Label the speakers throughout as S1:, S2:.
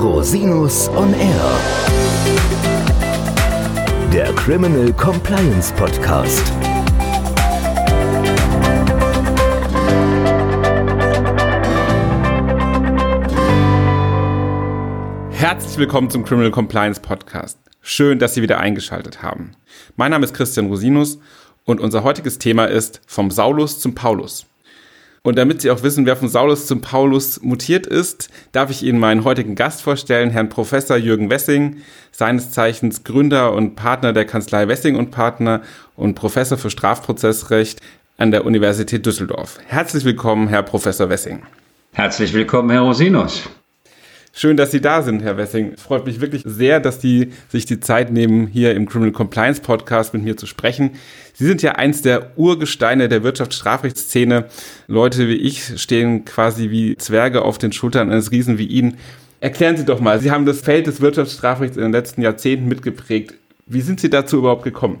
S1: Rosinus on Air. Der Criminal Compliance Podcast.
S2: Herzlich willkommen zum Criminal Compliance Podcast. Schön, dass Sie wieder eingeschaltet haben. Mein Name ist Christian Rosinus und unser heutiges Thema ist vom Saulus zum Paulus. Und damit Sie auch wissen, wer von Saulus zum Paulus mutiert ist, darf ich Ihnen meinen heutigen Gast vorstellen, Herrn Professor Jürgen Wessing, seines Zeichens Gründer und Partner der Kanzlei Wessing und Partner und Professor für Strafprozessrecht an der Universität Düsseldorf. Herzlich willkommen, Herr Professor Wessing.
S3: Herzlich willkommen, Herr Rosinus.
S2: Schön, dass Sie da sind, Herr Wessing. Es freut mich wirklich sehr, dass Sie sich die Zeit nehmen, hier im Criminal Compliance Podcast mit mir zu sprechen. Sie sind ja eins der Urgesteine der Wirtschaftsstrafrechtsszene. Leute wie ich stehen quasi wie Zwerge auf den Schultern eines Riesen wie Ihnen. Erklären Sie doch mal, Sie haben das Feld des Wirtschaftsstrafrechts in den letzten Jahrzehnten mitgeprägt. Wie sind Sie dazu überhaupt gekommen?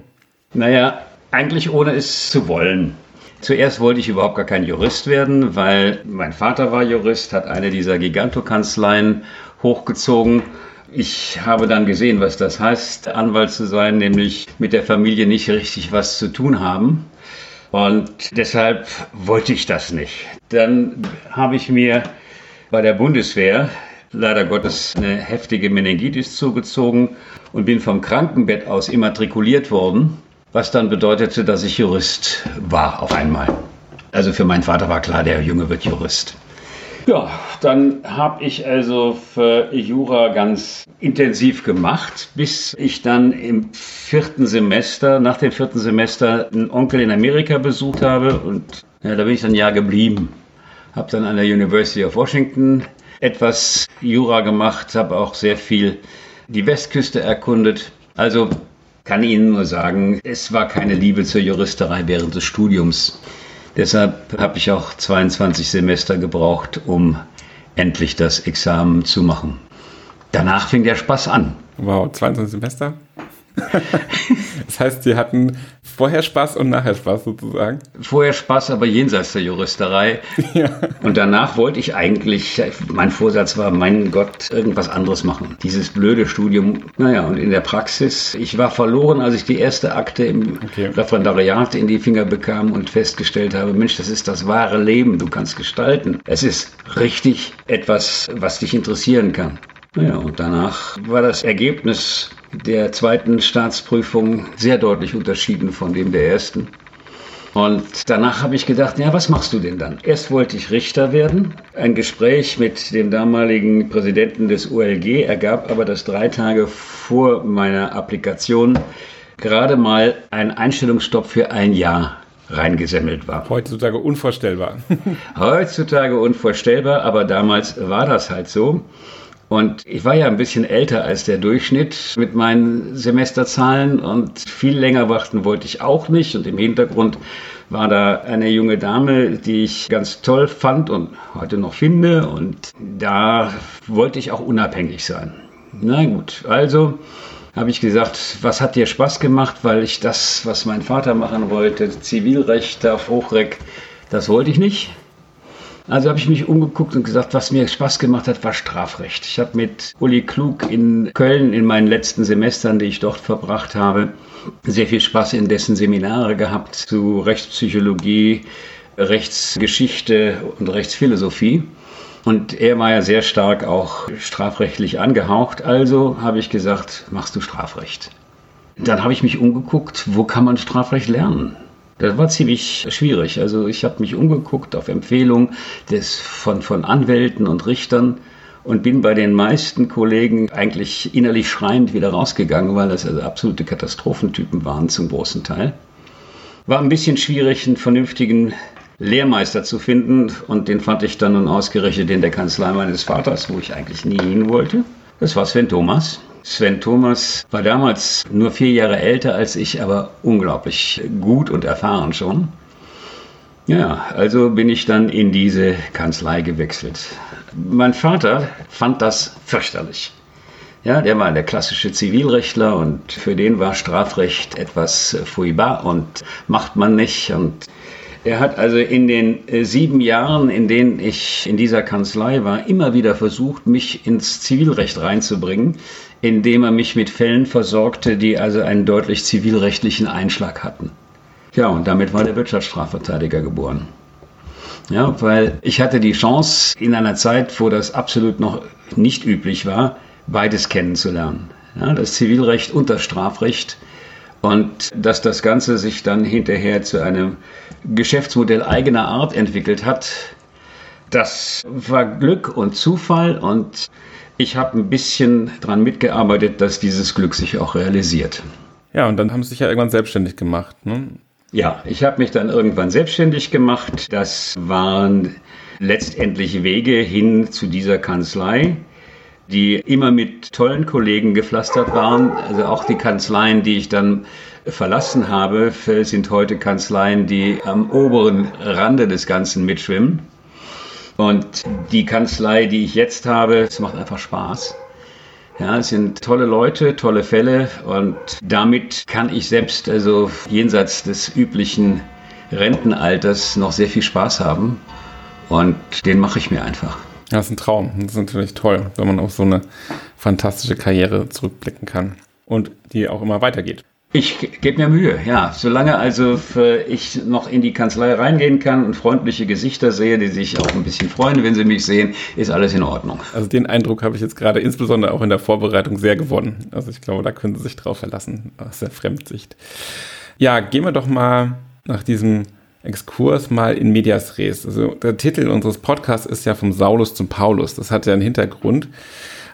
S3: Naja, eigentlich ohne es zu wollen. Zuerst wollte ich überhaupt gar kein Jurist werden, weil mein Vater war Jurist, hat eine dieser Gigantokanzleien hochgezogen. Ich habe dann gesehen, was das heißt, Anwalt zu sein, nämlich mit der Familie nicht richtig was zu tun haben. Und deshalb wollte ich das nicht. Dann habe ich mir bei der Bundeswehr leider Gottes eine heftige Meningitis zugezogen und bin vom Krankenbett aus immatrikuliert worden was dann bedeutete, dass ich Jurist war auf einmal. Also für meinen Vater war klar, der Junge wird Jurist. Ja, dann habe ich also für Jura ganz intensiv gemacht, bis ich dann im vierten Semester, nach dem vierten Semester, einen Onkel in Amerika besucht habe und ja, da bin ich dann ein Jahr geblieben. Habe dann an der University of Washington etwas Jura gemacht, habe auch sehr viel die Westküste erkundet. Also kann Ihnen nur sagen, es war keine Liebe zur Juristerei während des Studiums. Deshalb habe ich auch 22 Semester gebraucht, um endlich das Examen zu machen. Danach fing der Spaß an.
S2: Wow, 22 Semester? Das heißt, Sie hatten vorher Spaß und nachher Spaß sozusagen?
S3: Vorher Spaß, aber jenseits der Juristerei. Ja. Und danach wollte ich eigentlich, mein Vorsatz war, mein Gott, irgendwas anderes machen. Dieses blöde Studium. Naja, und in der Praxis, ich war verloren, als ich die erste Akte im okay. Referendariat in die Finger bekam und festgestellt habe, Mensch, das ist das wahre Leben, du kannst gestalten. Es ist richtig etwas, was dich interessieren kann. Naja, und danach war das Ergebnis der zweiten Staatsprüfung sehr deutlich unterschieden von dem der ersten. Und danach habe ich gedacht, ja, was machst du denn dann? Erst wollte ich Richter werden. Ein Gespräch mit dem damaligen Präsidenten des OLG ergab aber, dass drei Tage vor meiner Applikation gerade mal ein Einstellungsstopp für ein Jahr reingesemmelt war.
S2: Heutzutage unvorstellbar.
S3: Heutzutage unvorstellbar, aber damals war das halt so. Und ich war ja ein bisschen älter als der Durchschnitt mit meinen Semesterzahlen und viel länger warten wollte ich auch nicht. Und im Hintergrund war da eine junge Dame, die ich ganz toll fand und heute noch finde. Und da wollte ich auch unabhängig sein. Na gut, also habe ich gesagt, was hat dir Spaß gemacht, weil ich das, was mein Vater machen wollte, Zivilrecht auf Hochreck, das wollte ich nicht. Also habe ich mich umgeguckt und gesagt, was mir Spaß gemacht hat, war Strafrecht. Ich habe mit Uli Klug in Köln in meinen letzten Semestern, die ich dort verbracht habe, sehr viel Spaß in dessen Seminare gehabt zu Rechtspsychologie, Rechtsgeschichte und Rechtsphilosophie. Und er war ja sehr stark auch strafrechtlich angehaucht. Also habe ich gesagt, machst du Strafrecht. Dann habe ich mich umgeguckt, wo kann man Strafrecht lernen? Das war ziemlich schwierig. Also ich habe mich umgeguckt auf Empfehlung des, von, von Anwälten und Richtern und bin bei den meisten Kollegen eigentlich innerlich schreiend wieder rausgegangen, weil das also absolute Katastrophentypen waren zum großen Teil. War ein bisschen schwierig, einen vernünftigen Lehrmeister zu finden und den fand ich dann nun ausgerechnet in der Kanzlei meines Vaters, wo ich eigentlich nie hin wollte. Das war Sven Thomas. Sven Thomas war damals nur vier Jahre älter als ich, aber unglaublich gut und erfahren schon. Ja, also bin ich dann in diese Kanzlei gewechselt. Mein Vater fand das fürchterlich. Ja, der war der klassische Zivilrechtler und für den war Strafrecht etwas furchtbar und macht man nicht und Er hat also in den äh, sieben Jahren, in denen ich in dieser Kanzlei war, immer wieder versucht, mich ins Zivilrecht reinzubringen, indem er mich mit Fällen versorgte, die also einen deutlich zivilrechtlichen Einschlag hatten. Ja, und damit war der Wirtschaftsstrafverteidiger geboren. Ja, weil ich hatte die Chance, in einer Zeit, wo das absolut noch nicht üblich war, beides kennenzulernen. Ja, das Zivilrecht und das Strafrecht und dass das Ganze sich dann hinterher zu einem Geschäftsmodell eigener Art entwickelt hat, das war Glück und Zufall und ich habe ein bisschen daran mitgearbeitet, dass dieses Glück sich auch realisiert.
S2: Ja, und dann haben Sie sich ja irgendwann selbstständig gemacht. Ne?
S3: Ja, ich habe mich dann irgendwann selbstständig gemacht. Das waren letztendlich Wege hin zu dieser Kanzlei die immer mit tollen Kollegen gepflastert waren. Also auch die Kanzleien, die ich dann verlassen habe, sind heute Kanzleien, die am oberen Rande des Ganzen mitschwimmen. Und die Kanzlei, die ich jetzt habe, es macht einfach Spaß. Ja, es sind tolle Leute, tolle Fälle und damit kann ich selbst also jenseits des üblichen Rentenalters noch sehr viel Spaß haben und den mache ich mir einfach.
S2: Ja, das ist ein Traum. Das ist natürlich toll, wenn man auf so eine fantastische Karriere zurückblicken kann und die auch immer weitergeht.
S3: Ich gebe mir Mühe, ja. Solange also ich noch in die Kanzlei reingehen kann und freundliche Gesichter sehe, die sich auch ein bisschen freuen, wenn sie mich sehen, ist alles in Ordnung.
S2: Also den Eindruck habe ich jetzt gerade insbesondere auch in der Vorbereitung sehr gewonnen. Also ich glaube, da können Sie sich drauf verlassen aus der Fremdsicht. Ja, gehen wir doch mal nach diesem Exkurs mal in Medias Res. Also der Titel unseres Podcasts ist ja vom Saulus zum Paulus. Das hat ja einen Hintergrund.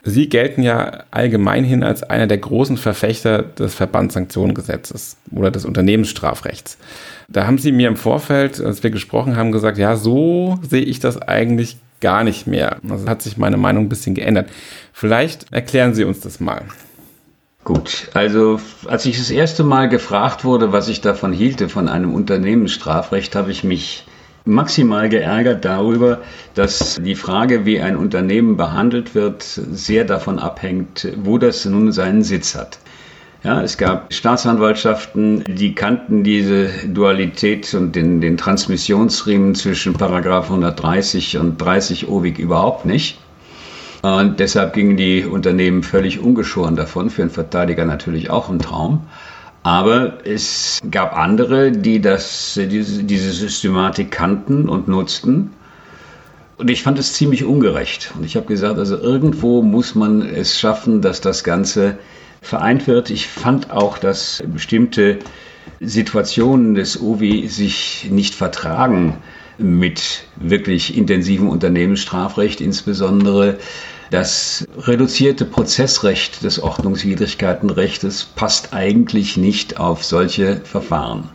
S2: Sie gelten ja allgemeinhin als einer der großen Verfechter des Verbandssanktionengesetzes oder des Unternehmensstrafrechts. Da haben Sie mir im Vorfeld, als wir gesprochen haben, gesagt, ja, so sehe ich das eigentlich gar nicht mehr. Also hat sich meine Meinung ein bisschen geändert. Vielleicht erklären Sie uns das mal.
S3: Gut, also als ich das erste Mal gefragt wurde, was ich davon hielte, von einem Unternehmensstrafrecht, habe ich mich maximal geärgert darüber, dass die Frage, wie ein Unternehmen behandelt wird, sehr davon abhängt, wo das nun seinen Sitz hat. Ja, es gab Staatsanwaltschaften, die kannten diese Dualität und den, den Transmissionsriemen zwischen Paragraph 130 und 30 OWIG überhaupt nicht. Und deshalb gingen die Unternehmen völlig ungeschoren davon. Für einen Verteidiger natürlich auch ein Traum. Aber es gab andere, die das, diese, diese Systematik kannten und nutzten. Und ich fand es ziemlich ungerecht. Und ich habe gesagt, also irgendwo muss man es schaffen, dass das Ganze vereint wird. Ich fand auch, dass bestimmte Situationen des OWI sich nicht vertragen mit wirklich intensivem Unternehmensstrafrecht, insbesondere das reduzierte Prozessrecht des Ordnungswidrigkeitenrechtes passt eigentlich nicht auf solche Verfahren.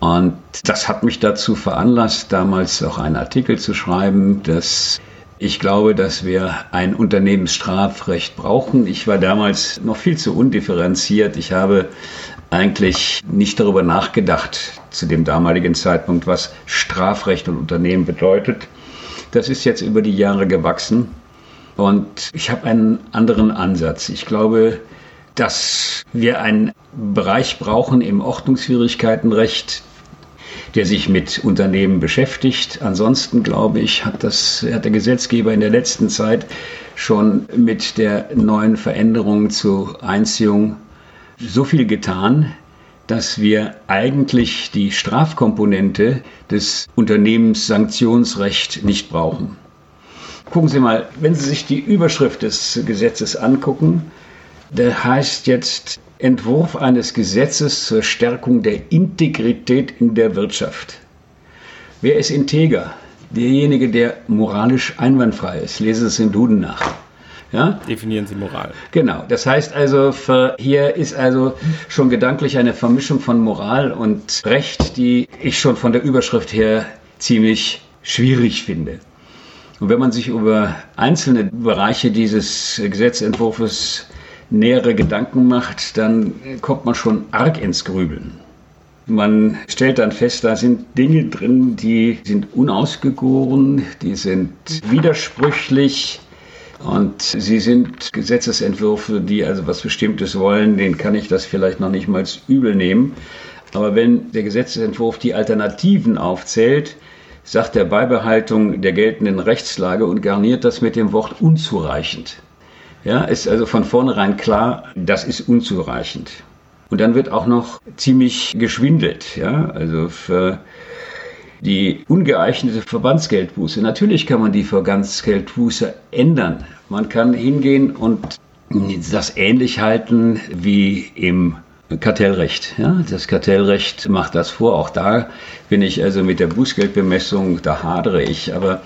S3: Und das hat mich dazu veranlasst, damals auch einen Artikel zu schreiben, dass ich glaube, dass wir ein Unternehmensstrafrecht brauchen. Ich war damals noch viel zu undifferenziert. Ich habe eigentlich nicht darüber nachgedacht zu dem damaligen Zeitpunkt, was Strafrecht und Unternehmen bedeutet. Das ist jetzt über die Jahre gewachsen. Und ich habe einen anderen Ansatz. Ich glaube, dass wir einen Bereich brauchen im Ordnungsschwierigkeitenrecht, der sich mit Unternehmen beschäftigt. Ansonsten glaube ich, hat, das, hat der Gesetzgeber in der letzten Zeit schon mit der neuen Veränderung zur Einziehung so viel getan, dass wir eigentlich die Strafkomponente des Unternehmenssanktionsrechts nicht brauchen. Gucken Sie mal, wenn Sie sich die Überschrift des Gesetzes angucken, der heißt jetzt Entwurf eines Gesetzes zur Stärkung der Integrität in der Wirtschaft. Wer ist integer? Derjenige, der moralisch einwandfrei ist. Lese es in Duden nach.
S2: Ja? Definieren Sie Moral.
S3: Genau. Das heißt also, hier ist also schon gedanklich eine Vermischung von Moral und Recht, die ich schon von der Überschrift her ziemlich schwierig finde. Und wenn man sich über einzelne Bereiche dieses Gesetzentwurfs nähere Gedanken macht, dann kommt man schon arg ins Grübeln. Man stellt dann fest, da sind Dinge drin, die sind unausgegoren, die sind widersprüchlich und sie sind Gesetzesentwürfe, die also was Bestimmtes wollen, den kann ich das vielleicht noch nicht mal übel nehmen. Aber wenn der Gesetzentwurf die Alternativen aufzählt, sagt er Beibehaltung der geltenden Rechtslage und garniert das mit dem Wort unzureichend. Ja, ist also von vornherein klar, das ist unzureichend. Und dann wird auch noch ziemlich geschwindelt. Ja, also für die ungeeignete Verbandsgeldbuße. Natürlich kann man die Verbandsgeldbuße ändern. Man kann hingehen und das ähnlich halten wie im Kartellrecht. Ja, das Kartellrecht macht das vor. Auch da bin ich also mit der Bußgeldbemessung, da hadere ich. Aber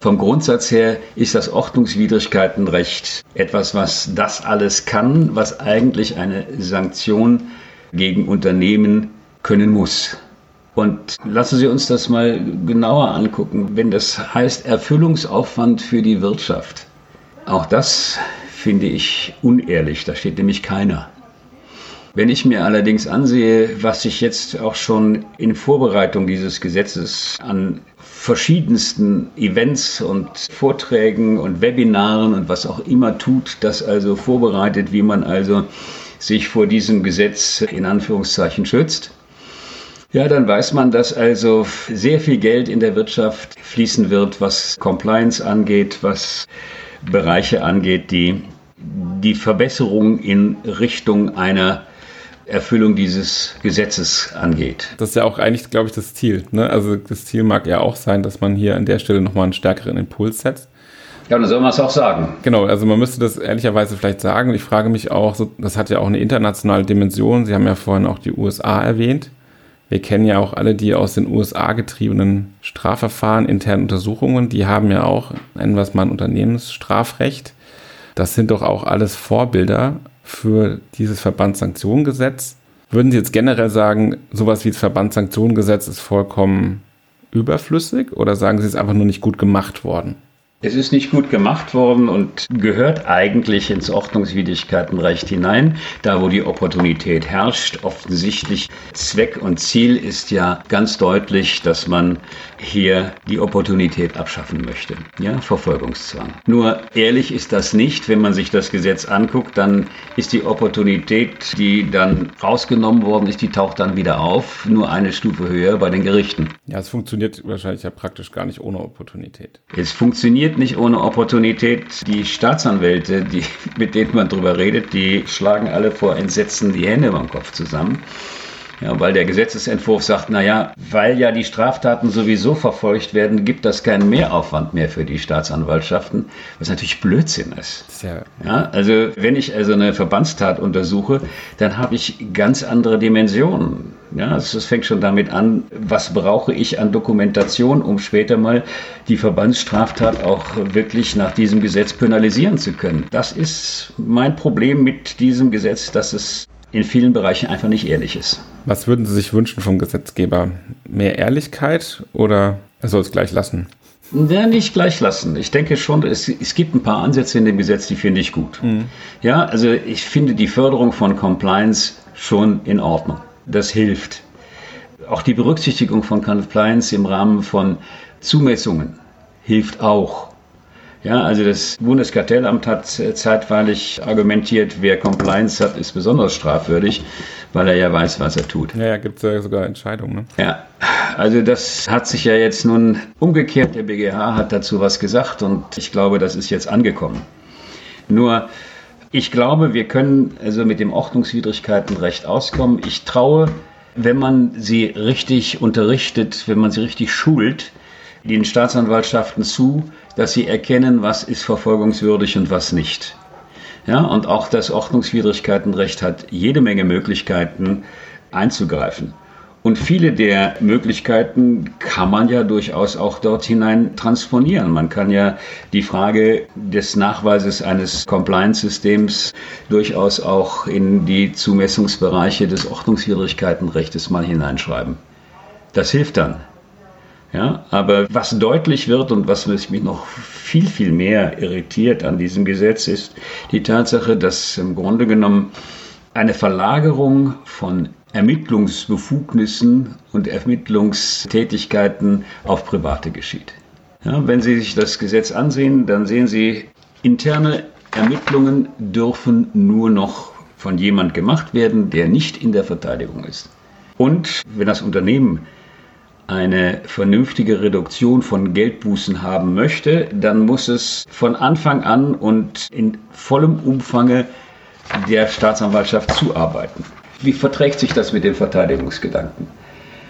S3: vom Grundsatz her ist das Ordnungswidrigkeitenrecht etwas, was das alles kann, was eigentlich eine Sanktion gegen Unternehmen können muss. Und lassen Sie uns das mal genauer angucken. Wenn das heißt Erfüllungsaufwand für die Wirtschaft, auch das finde ich unehrlich. Da steht nämlich keiner. Wenn ich mir allerdings ansehe, was sich jetzt auch schon in Vorbereitung dieses Gesetzes an verschiedensten Events und Vorträgen und Webinaren und was auch immer tut, das also vorbereitet, wie man also sich vor diesem Gesetz in Anführungszeichen schützt, ja, dann weiß man, dass also sehr viel Geld in der Wirtschaft fließen wird, was Compliance angeht, was Bereiche angeht, die die Verbesserung in Richtung einer Erfüllung dieses Gesetzes angeht.
S2: Das ist ja auch eigentlich, glaube ich, das Ziel. Ne? Also das Ziel mag ja auch sein, dass man hier an der Stelle nochmal einen stärkeren Impuls setzt.
S3: Ja, dann soll man es auch sagen.
S2: Genau, also man müsste das ehrlicherweise vielleicht sagen. Ich frage mich auch, das hat ja auch eine internationale Dimension. Sie haben ja vorhin auch die USA erwähnt. Wir kennen ja auch alle die aus den USA getriebenen Strafverfahren, internen Untersuchungen. Die haben ja auch, nennen wir es mal ein Unternehmensstrafrecht. Das sind doch auch alles Vorbilder für dieses Verbandssanktionengesetz. Würden Sie jetzt generell sagen, sowas wie das Verbandssanktionengesetz ist vollkommen überflüssig oder sagen Sie, es ist einfach nur nicht gut gemacht worden?
S3: Es ist nicht gut gemacht worden und gehört eigentlich ins Ordnungswidrigkeitenrecht hinein, da wo die Opportunität herrscht. Offensichtlich Zweck und Ziel ist ja ganz deutlich, dass man hier die Opportunität abschaffen möchte. Ja, Verfolgungszwang. Nur ehrlich ist das nicht. Wenn man sich das Gesetz anguckt, dann ist die Opportunität, die dann rausgenommen worden ist, die taucht dann wieder auf, nur eine Stufe höher bei den Gerichten.
S2: Ja, es funktioniert wahrscheinlich ja praktisch gar nicht ohne Opportunität.
S3: Es funktioniert nicht ohne Opportunität. Die Staatsanwälte, die, mit denen man drüber redet, die schlagen alle vor Entsetzen die Hände beim Kopf zusammen. Ja, weil der Gesetzesentwurf sagt, naja, weil ja die Straftaten sowieso verfolgt werden, gibt das keinen Mehraufwand mehr für die Staatsanwaltschaften, was natürlich Blödsinn ist. Ja, ja also wenn ich also eine Verbandstat untersuche, dann habe ich ganz andere Dimensionen. Ja, es fängt schon damit an, was brauche ich an Dokumentation, um später mal die Verbandsstraftat auch wirklich nach diesem Gesetz penalisieren zu können. Das ist mein Problem mit diesem Gesetz, dass es in vielen Bereichen einfach nicht ehrlich ist.
S2: Was würden Sie sich wünschen vom Gesetzgeber? Mehr Ehrlichkeit oder er soll es gleich lassen?
S3: Ja, nicht gleich lassen. Ich denke schon, es, es gibt ein paar Ansätze in dem Gesetz, die finde ich gut. Mhm. Ja, also ich finde die Förderung von Compliance schon in Ordnung. Das hilft. Auch die Berücksichtigung von Compliance im Rahmen von Zumessungen hilft auch. Ja, also das Bundeskartellamt hat zeitweilig argumentiert, wer Compliance hat, ist besonders strafwürdig, weil er ja weiß, was er tut.
S2: Ja, ja gibt es ja sogar Entscheidungen. Ne?
S3: Ja, also das hat sich ja jetzt nun umgekehrt. Der BGH hat dazu was gesagt und ich glaube, das ist jetzt angekommen. Nur, ich glaube, wir können also mit dem Ordnungswidrigkeitenrecht auskommen. Ich traue, wenn man sie richtig unterrichtet, wenn man sie richtig schult, den Staatsanwaltschaften zu, dass sie erkennen, was ist verfolgungswürdig und was nicht. Ja, und auch das Ordnungswidrigkeitenrecht hat jede Menge Möglichkeiten einzugreifen. Und viele der Möglichkeiten kann man ja durchaus auch dort hinein transponieren. Man kann ja die Frage des Nachweises eines Compliance-Systems durchaus auch in die Zumessungsbereiche des Ordnungswidrigkeitenrechts mal hineinschreiben. Das hilft dann. Ja, aber was deutlich wird und was mich noch viel, viel mehr irritiert an diesem Gesetz ist die Tatsache, dass im Grunde genommen eine Verlagerung von Ermittlungsbefugnissen und Ermittlungstätigkeiten auf Private geschieht. Ja, wenn Sie sich das Gesetz ansehen, dann sehen Sie, interne Ermittlungen dürfen nur noch von jemand gemacht werden, der nicht in der Verteidigung ist. Und wenn das Unternehmen eine vernünftige Reduktion von Geldbußen haben möchte, dann muss es von Anfang an und in vollem Umfange der Staatsanwaltschaft zuarbeiten. Wie verträgt sich das mit dem Verteidigungsgedanken?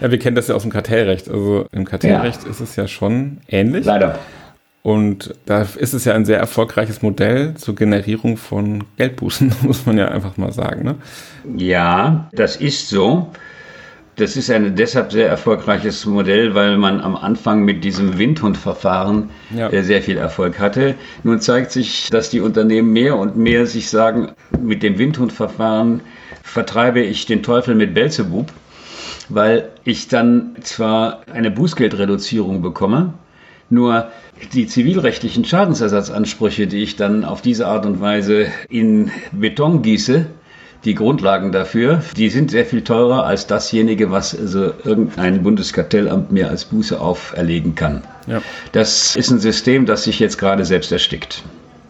S2: Ja, wir kennen das ja aus dem Kartellrecht. Also im Kartellrecht ja. ist es ja schon ähnlich.
S3: Leider.
S2: Und da ist es ja ein sehr erfolgreiches Modell zur Generierung von Geldbußen, muss man ja einfach mal sagen. Ne?
S3: Ja, das ist so. Das ist ein deshalb sehr erfolgreiches Modell, weil man am Anfang mit diesem Windhundverfahren ja. Äh, sehr viel Erfolg hatte. Nun zeigt sich, dass die Unternehmen mehr und mehr sich sagen, mit dem Windhundverfahren vertreibe ich den Teufel mit Belzebub, weil ich dann zwar eine Bußgeldreduzierung bekomme, nur die zivilrechtlichen Schadensersatzansprüche, die ich dann auf diese Art und Weise in Beton gieße, die Grundlagen dafür, die sind sehr viel teurer als dasjenige, was also irgendein Bundeskartellamt mir als Buße auferlegen kann. Ja. Das ist ein System, das sich jetzt gerade selbst erstickt.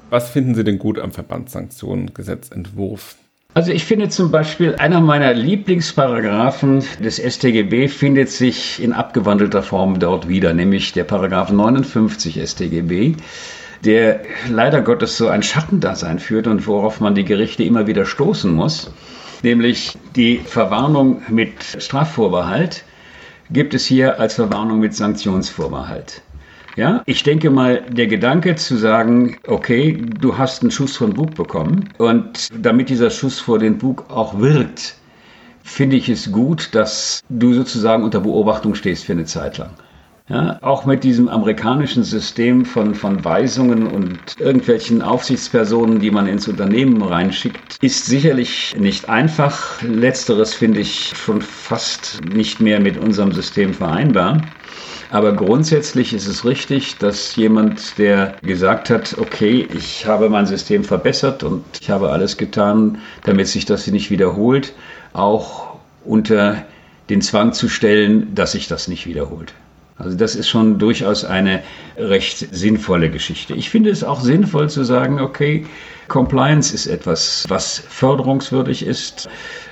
S2: Was finden Sie denn gut am Verbandssanktionengesetzentwurf?
S3: Also ich finde zum Beispiel, einer meiner Lieblingsparagraphen des StGB findet sich in abgewandelter Form dort wieder, nämlich der Paragraph 59 StGB der leider Gottes so ein Schattendasein führt und worauf man die Gerichte immer wieder stoßen muss, nämlich die Verwarnung mit Strafvorbehalt gibt es hier als Verwarnung mit Sanktionsvorbehalt. Ja, ich denke mal, der Gedanke zu sagen, okay, du hast einen Schuss von Bug bekommen und damit dieser Schuss vor den Bug auch wirkt, finde ich es gut, dass du sozusagen unter Beobachtung stehst für eine Zeit lang. Ja, auch mit diesem amerikanischen System von, von Weisungen und irgendwelchen Aufsichtspersonen, die man ins Unternehmen reinschickt, ist sicherlich nicht einfach. Letzteres finde ich schon fast nicht mehr mit unserem System vereinbar. Aber grundsätzlich ist es richtig, dass jemand, der gesagt hat, okay, ich habe mein System verbessert und ich habe alles getan, damit sich das nicht wiederholt, auch unter den Zwang zu stellen, dass sich das nicht wiederholt. Also das ist schon durchaus eine recht sinnvolle Geschichte. Ich finde es auch sinnvoll zu sagen, okay, Compliance ist etwas, was förderungswürdig ist.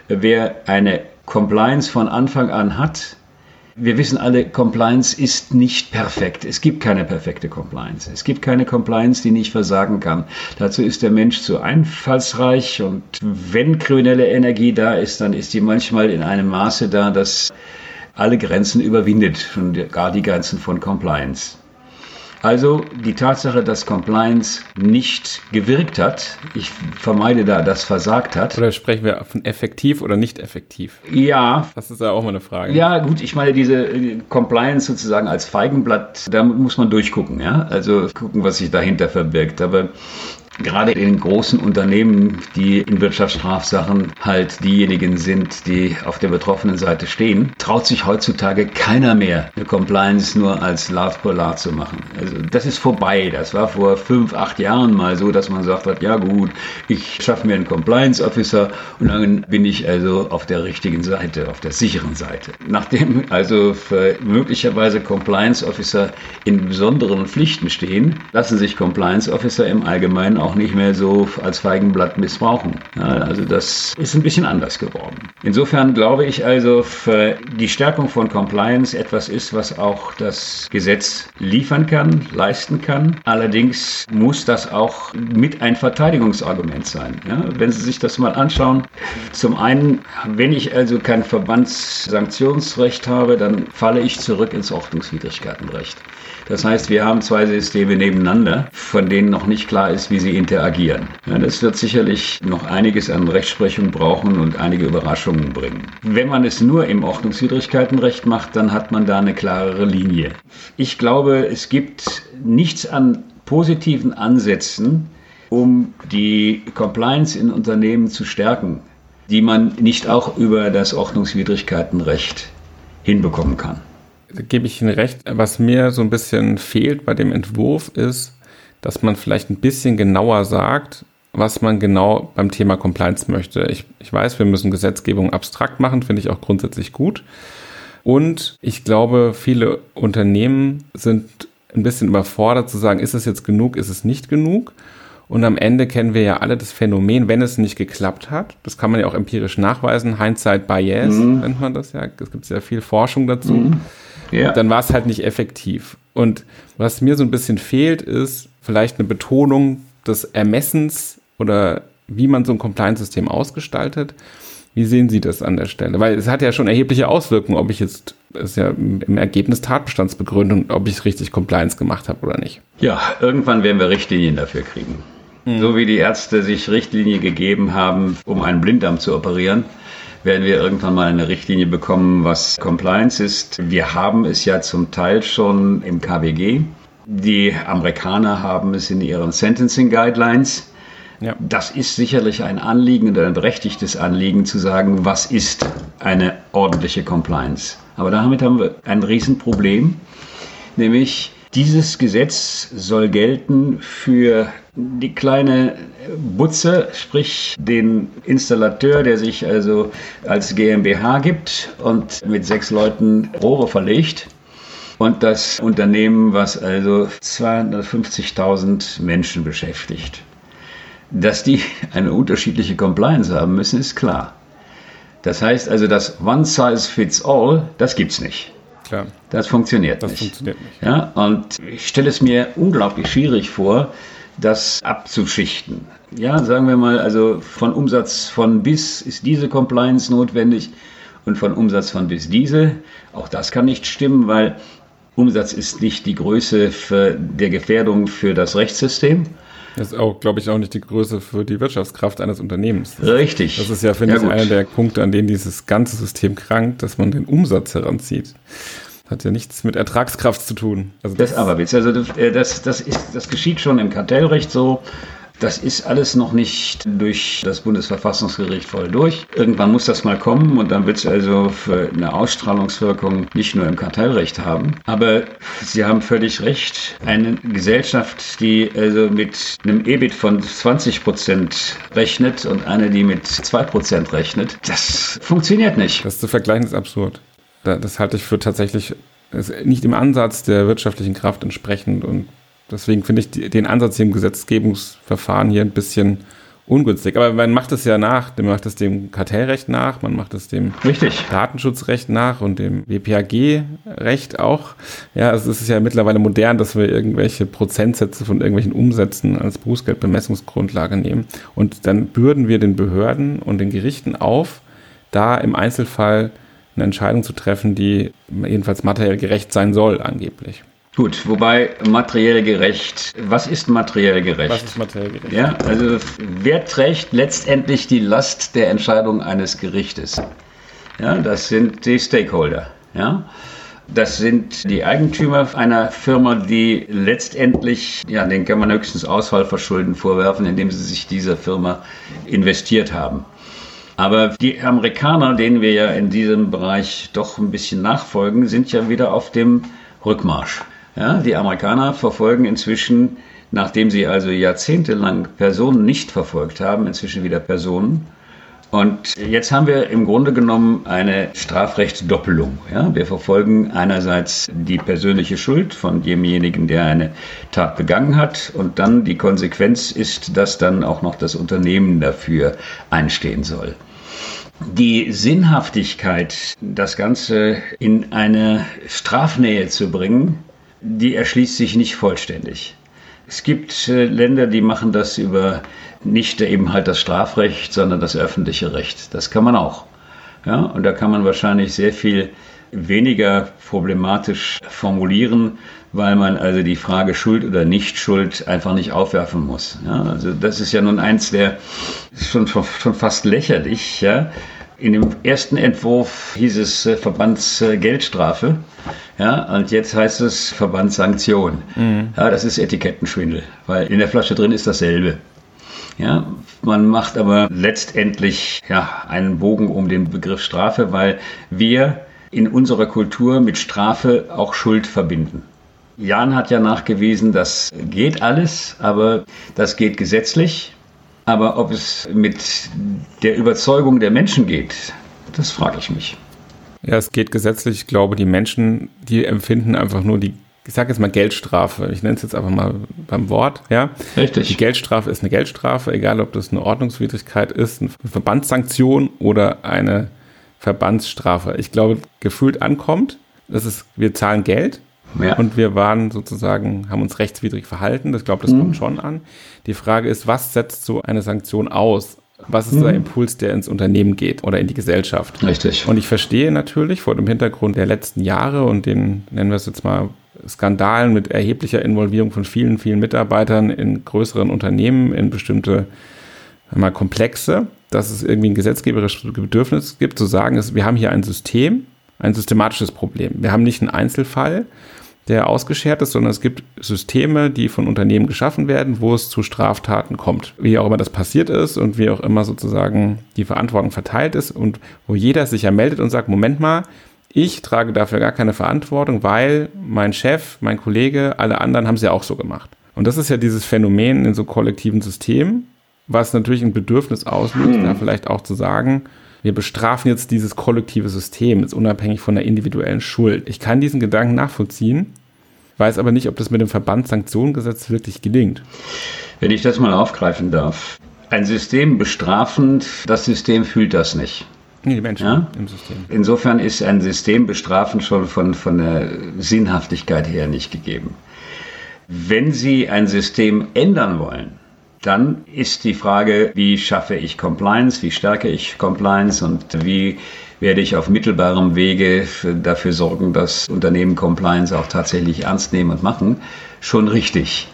S3: Wer eine Compliance von Anfang an hat, wir wissen alle, Compliance ist nicht perfekt. Es gibt keine perfekte Compliance. Es gibt keine Compliance, die nicht versagen kann. Dazu ist der Mensch zu einfallsreich und wenn kriminelle Energie da ist, dann ist die manchmal in einem Maße da, dass alle Grenzen überwindet, schon gar die Grenzen von Compliance. Also die Tatsache, dass Compliance nicht gewirkt hat, ich vermeide da, dass versagt hat.
S2: Oder sprechen wir von effektiv oder nicht effektiv?
S3: Ja.
S2: Das ist ja auch mal eine Frage.
S3: Ja, gut, ich meine, diese äh, Compliance sozusagen als Feigenblatt, da muss man durchgucken, ja. Also gucken, was sich dahinter verbirgt. Aber gerade in großen Unternehmen, die in Wirtschaftsstrafsachen halt diejenigen sind, die auf der betroffenen Seite stehen, traut sich heutzutage keiner mehr, eine Compliance nur als Love Polar zu machen. Also das ist vorbei. Das war vor fünf, acht Jahren mal so, dass man sagt hat, ja gut, ich schaffe mir einen Compliance Officer und dann bin ich also auf der richtigen Seite, auf der sicheren Seite. Nachdem also möglicherweise Compliance Officer in besonderen Pflichten stehen, lassen sich Compliance Officer im Allgemeinen auch nicht mehr so als Feigenblatt missbrauchen. Also das ist ein bisschen anders geworden. Insofern glaube ich also, die Stärkung von Compliance etwas ist, was auch das Gesetz liefern kann, leisten kann. Allerdings muss das auch mit ein Verteidigungsargument sein. Wenn Sie sich das mal anschauen, zum einen, wenn ich also kein Verbandssanktionsrecht habe, dann falle ich zurück ins Ordnungswidrigkeitenrecht. Das heißt, wir haben zwei Systeme nebeneinander, von denen noch nicht klar ist, wie sie interagieren. Ja, das wird sicherlich noch einiges an Rechtsprechung brauchen und einige Überraschungen bringen. Wenn man es nur im Ordnungswidrigkeitenrecht macht, dann hat man da eine klarere Linie. Ich glaube, es gibt nichts an positiven Ansätzen, um die Compliance in Unternehmen zu stärken, die man nicht auch über das Ordnungswidrigkeitenrecht hinbekommen kann
S2: gebe ich Ihnen recht. Was mir so ein bisschen fehlt bei dem Entwurf ist, dass man vielleicht ein bisschen genauer sagt, was man genau beim Thema Compliance möchte. Ich, ich weiß, wir müssen Gesetzgebung abstrakt machen, finde ich auch grundsätzlich gut. Und ich glaube, viele Unternehmen sind ein bisschen überfordert zu sagen, ist es jetzt genug, ist es nicht genug? Und am Ende kennen wir ja alle das Phänomen, wenn es nicht geklappt hat, das kann man ja auch empirisch nachweisen, Hindsight Bias mhm. nennt man das ja, es gibt sehr viel Forschung dazu, mhm. Ja. dann war es halt nicht effektiv. Und was mir so ein bisschen fehlt, ist vielleicht eine Betonung des Ermessens oder wie man so ein Compliance-System ausgestaltet. Wie sehen Sie das an der Stelle? Weil es hat ja schon erhebliche Auswirkungen, ob ich jetzt, es ist ja im Ergebnis Tatbestandsbegründung, ob ich richtig Compliance gemacht habe oder nicht.
S3: Ja, irgendwann werden wir Richtlinien dafür kriegen. Mhm. So wie die Ärzte sich Richtlinien gegeben haben, um einen Blinddarm zu operieren, werden wir irgendwann mal eine Richtlinie bekommen, was Compliance ist. Wir haben es ja zum Teil schon im KWG. Die Amerikaner haben es in ihren Sentencing Guidelines. Ja. Das ist sicherlich ein Anliegen und ein berechtigtes Anliegen zu sagen, was ist eine ordentliche Compliance. Aber damit haben wir ein Riesenproblem, nämlich dieses Gesetz soll gelten für die kleine Butze, sprich den Installateur, der sich also als GmbH gibt und mit sechs Leuten Rohre verlegt. Und das Unternehmen, was also 250.000 Menschen beschäftigt. Dass die eine unterschiedliche Compliance haben müssen, ist klar. Das heißt also, das One Size Fits All, das gibt es nicht. Klar. Das funktioniert das nicht. Funktioniert nicht. Ja, und ich stelle es mir unglaublich schwierig vor, das abzuschichten. Ja, sagen wir mal, also von Umsatz von bis ist diese Compliance notwendig und von Umsatz von bis diese. Auch das kann nicht stimmen, weil Umsatz ist nicht die Größe der Gefährdung für das Rechtssystem.
S2: Das ist auch, glaube ich, auch nicht die Größe für die Wirtschaftskraft eines Unternehmens.
S3: Richtig.
S2: Das ist ja, finde ja, ich, einer der Punkte, an denen dieses ganze System krankt, dass man den Umsatz heranzieht. Hat ja nichts mit Ertragskraft zu tun.
S3: Also das, das aber Witz. Also äh, das, das, ist, das geschieht schon im Kartellrecht so. Das ist alles noch nicht durch das Bundesverfassungsgericht voll durch. Irgendwann muss das mal kommen und dann wird es also für eine Ausstrahlungswirkung nicht nur im Kartellrecht haben. Aber Sie haben völlig recht. Eine Gesellschaft, die also mit einem EBIT von 20 Prozent rechnet und eine, die mit 2 Prozent rechnet, das funktioniert nicht.
S2: Das zu vergleichen ist absurd. Das halte ich für tatsächlich nicht im Ansatz der wirtschaftlichen Kraft entsprechend und Deswegen finde ich den Ansatz hier im Gesetzgebungsverfahren hier ein bisschen ungünstig. Aber man macht es ja nach, man macht es dem Kartellrecht nach, man macht es dem
S3: Richtig.
S2: Datenschutzrecht nach und dem WPAG-Recht auch. Ja, also es ist ja mittlerweile modern, dass wir irgendwelche Prozentsätze von irgendwelchen Umsätzen als Bußgeldbemessungsgrundlage nehmen. Und dann bürden wir den Behörden und den Gerichten auf, da im Einzelfall eine Entscheidung zu treffen, die jedenfalls materiell gerecht sein soll, angeblich.
S3: Gut, wobei materiell gerecht. Was ist materiell gerecht?
S2: Was ist materiell gerecht?
S3: Ja, also wer trägt letztendlich die Last der Entscheidung eines Gerichtes? Ja, das sind die Stakeholder. Ja, das sind die Eigentümer einer Firma, die letztendlich, ja, den kann man höchstens Ausfallverschulden vorwerfen, indem sie sich dieser Firma investiert haben. Aber die Amerikaner, denen wir ja in diesem Bereich doch ein bisschen nachfolgen, sind ja wieder auf dem Rückmarsch. Ja, die Amerikaner verfolgen inzwischen, nachdem sie also jahrzehntelang Personen nicht verfolgt haben, inzwischen wieder Personen. Und jetzt haben wir im Grunde genommen eine Strafrechtsdoppelung. Ja, wir verfolgen einerseits die persönliche Schuld von demjenigen, der eine Tat begangen hat. Und dann die Konsequenz ist, dass dann auch noch das Unternehmen dafür einstehen soll. Die Sinnhaftigkeit, das Ganze in eine Strafnähe zu bringen, die erschließt sich nicht vollständig. Es gibt äh, Länder, die machen das über nicht eben halt das Strafrecht, sondern das öffentliche Recht. Das kann man auch. Ja, und da kann man wahrscheinlich sehr viel weniger problematisch formulieren, weil man also die Frage Schuld oder Nicht-Schuld einfach nicht aufwerfen muss. Ja, also das ist ja nun eins der schon, schon fast lächerlich. Ja. In dem ersten Entwurf hieß es äh, Verbandsgeldstrafe. Äh, ja, und jetzt heißt es Verbandssanktion. Mhm. Ja, das ist Etikettenschwindel, weil in der Flasche drin ist dasselbe. Ja, man macht aber letztendlich ja, einen Bogen um den Begriff Strafe, weil wir in unserer Kultur mit Strafe auch Schuld verbinden. Jan hat ja nachgewiesen, das geht alles, aber das geht gesetzlich. Aber ob es mit der Überzeugung der Menschen geht, das frage ich mich.
S2: Ja, es geht gesetzlich. Ich glaube, die Menschen, die empfinden einfach nur die ich sage jetzt mal Geldstrafe, ich nenne es jetzt einfach mal beim Wort, ja.
S3: Richtig.
S2: Die Geldstrafe ist eine Geldstrafe, egal ob das eine Ordnungswidrigkeit ist, eine Verbandssanktion oder eine Verbandsstrafe. Ich glaube, gefühlt ankommt, das ist, wir zahlen Geld ja. und wir waren sozusagen, haben uns rechtswidrig verhalten. Ich glaube, das mhm. kommt schon an. Die Frage ist, was setzt so eine Sanktion aus? Was ist mhm. der Impuls, der ins Unternehmen geht oder in die Gesellschaft?
S3: Richtig.
S2: Und ich verstehe natürlich vor dem Hintergrund der letzten Jahre und den, nennen wir es jetzt mal, Skandalen mit erheblicher Involvierung von vielen, vielen Mitarbeitern in größeren Unternehmen, in bestimmte mal Komplexe, dass es irgendwie ein gesetzgeberisches Bedürfnis gibt, zu sagen, wir haben hier ein System, ein systematisches Problem. Wir haben nicht einen Einzelfall, der ausgeschert ist, sondern es gibt Systeme, die von Unternehmen geschaffen werden, wo es zu Straftaten kommt. Wie auch immer das passiert ist und wie auch immer sozusagen die Verantwortung verteilt ist und wo jeder sich ja meldet und sagt, Moment mal, ich trage dafür gar keine Verantwortung, weil mein Chef, mein Kollege, alle anderen haben es ja auch so gemacht. Und das ist ja dieses Phänomen in so kollektiven Systemen, was natürlich ein Bedürfnis auslöst, hm. da vielleicht auch zu sagen, wir bestrafen jetzt dieses kollektive System, ist unabhängig von der individuellen Schuld. Ich kann diesen Gedanken nachvollziehen, weiß aber nicht, ob das mit dem Verbandssanktionengesetz wirklich gelingt.
S3: Wenn ich das mal aufgreifen darf. Ein System bestrafend, das System fühlt das nicht.
S2: Nee, die Menschen
S3: ja? im System. Insofern ist ein System bestrafend schon von, von der Sinnhaftigkeit her nicht gegeben. Wenn Sie ein System ändern wollen, dann ist die Frage, wie schaffe ich Compliance, wie stärke ich Compliance und wie werde ich auf mittelbarem Wege dafür sorgen, dass Unternehmen Compliance auch tatsächlich ernst nehmen und machen, schon richtig.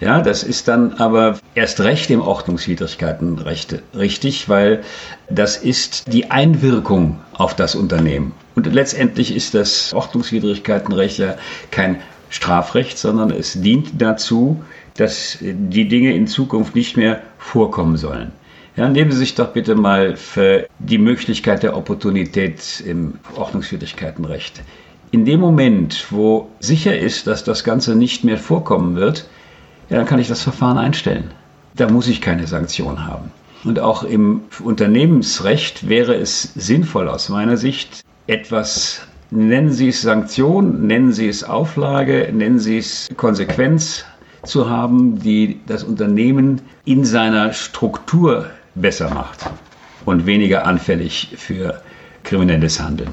S3: Ja, das ist dann aber erst recht im Ordnungswidrigkeitenrecht richtig, weil das ist die Einwirkung auf das Unternehmen. Und letztendlich ist das Ordnungswidrigkeitenrecht ja kein Strafrecht, sondern es dient dazu, dass die Dinge in Zukunft nicht mehr vorkommen sollen. Ja, nehmen Sie sich doch bitte mal für die Möglichkeit der Opportunität im Ordnungswidrigkeitenrecht. In dem Moment, wo sicher ist, dass das Ganze nicht mehr vorkommen wird, ja, dann kann ich das Verfahren einstellen. Da muss ich keine Sanktion haben. Und auch im Unternehmensrecht wäre es sinnvoll aus meiner Sicht, etwas, nennen Sie es Sanktion, nennen Sie es Auflage, nennen Sie es Konsequenz zu haben, die das Unternehmen in seiner Struktur besser macht und weniger anfällig für kriminelles Handeln.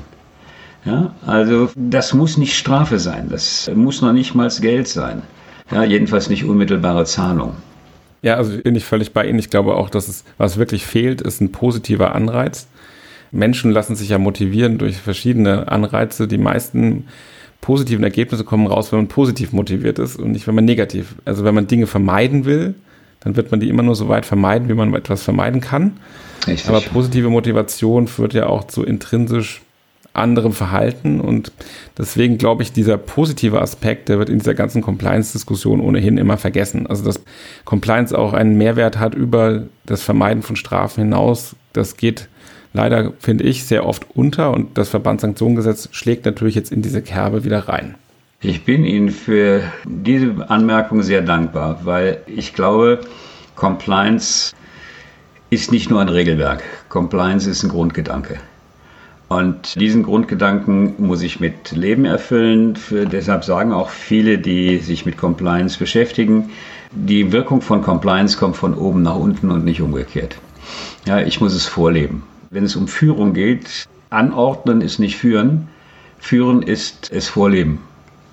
S3: Ja, also das muss nicht Strafe sein, das muss noch nicht mal Geld sein. Ja, jedenfalls nicht unmittelbare Zahlung.
S2: Ja, also bin ich völlig bei Ihnen. Ich glaube auch, dass es, was wirklich fehlt, ist ein positiver Anreiz. Menschen lassen sich ja motivieren durch verschiedene Anreize. Die meisten positiven Ergebnisse kommen raus, wenn man positiv motiviert ist und nicht, wenn man negativ. Also wenn man Dinge vermeiden will, dann wird man die immer nur so weit vermeiden, wie man etwas vermeiden kann. Richtig. Aber positive Motivation führt ja auch zu intrinsisch anderem Verhalten und deswegen glaube ich, dieser positive Aspekt, der wird in dieser ganzen Compliance-Diskussion ohnehin immer vergessen. Also dass Compliance auch einen Mehrwert hat über das Vermeiden von Strafen hinaus, das geht leider, finde ich, sehr oft unter und das Verbandssanktionengesetz schlägt natürlich jetzt in diese Kerbe wieder rein.
S3: Ich bin Ihnen für diese Anmerkung sehr dankbar, weil ich glaube, Compliance ist nicht nur ein Regelwerk. Compliance ist ein Grundgedanke. Und diesen Grundgedanken muss ich mit Leben erfüllen. Für, deshalb sagen auch viele, die sich mit Compliance beschäftigen, die Wirkung von Compliance kommt von oben nach unten und nicht umgekehrt. Ja, ich muss es vorleben. Wenn es um Führung geht, anordnen ist nicht führen. Führen ist es vorleben.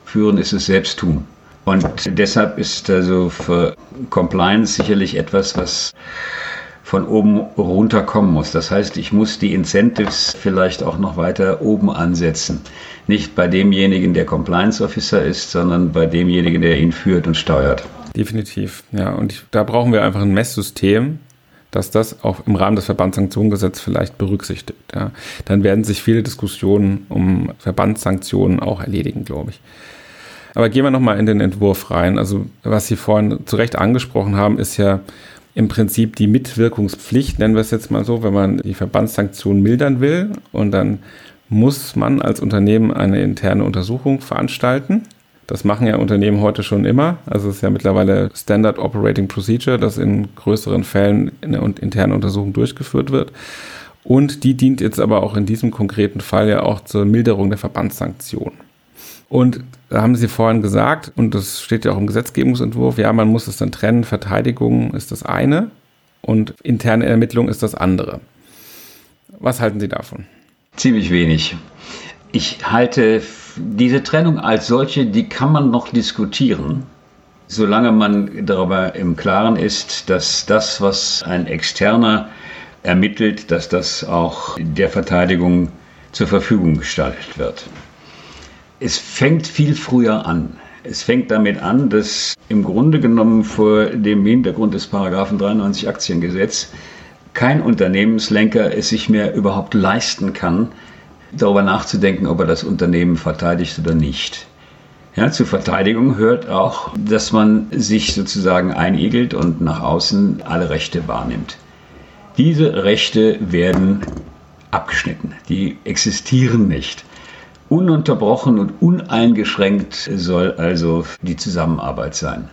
S3: Führen ist es selbst tun. Und deshalb ist also für Compliance sicherlich etwas, was von oben runter kommen muss. Das heißt, ich muss die Incentives vielleicht auch noch weiter oben ansetzen. Nicht bei demjenigen, der Compliance Officer ist, sondern bei demjenigen, der ihn führt und steuert.
S2: Definitiv, ja. Und da brauchen wir einfach ein Messsystem, dass das auch im Rahmen des Verbandssanktionengesetzes vielleicht berücksichtigt. Ja. Dann werden sich viele Diskussionen um Verbandssanktionen auch erledigen, glaube ich. Aber gehen wir nochmal in den Entwurf rein. Also was Sie vorhin zu Recht angesprochen haben, ist ja im Prinzip die Mitwirkungspflicht, nennen wir es jetzt mal so, wenn man die Verbandssanktionen mildern will. Und dann muss man als Unternehmen eine interne Untersuchung veranstalten. Das machen ja Unternehmen heute schon immer. Also es ist ja mittlerweile Standard Operating Procedure, dass in größeren Fällen eine interne Untersuchung durchgeführt wird. Und die dient jetzt aber auch in diesem konkreten Fall ja auch zur Milderung der Verbandssanktionen. Und da haben Sie vorhin gesagt, und das steht ja auch im Gesetzgebungsentwurf, ja, man muss es dann trennen, Verteidigung ist das eine und interne Ermittlung ist das andere. Was halten Sie davon?
S3: Ziemlich wenig. Ich halte diese Trennung als solche, die kann man noch diskutieren, solange man darüber im Klaren ist, dass das, was ein externer ermittelt, dass das auch der Verteidigung zur Verfügung gestaltet wird. Es fängt viel früher an. Es fängt damit an, dass im Grunde genommen vor dem Hintergrund des Paragraphen 93 Aktiengesetz kein Unternehmenslenker es sich mehr überhaupt leisten kann, darüber nachzudenken, ob er das Unternehmen verteidigt oder nicht. Ja, zur Verteidigung hört auch, dass man sich sozusagen einigelt und nach außen alle Rechte wahrnimmt. Diese Rechte werden abgeschnitten. Die existieren nicht. Ununterbrochen und uneingeschränkt soll also die Zusammenarbeit sein.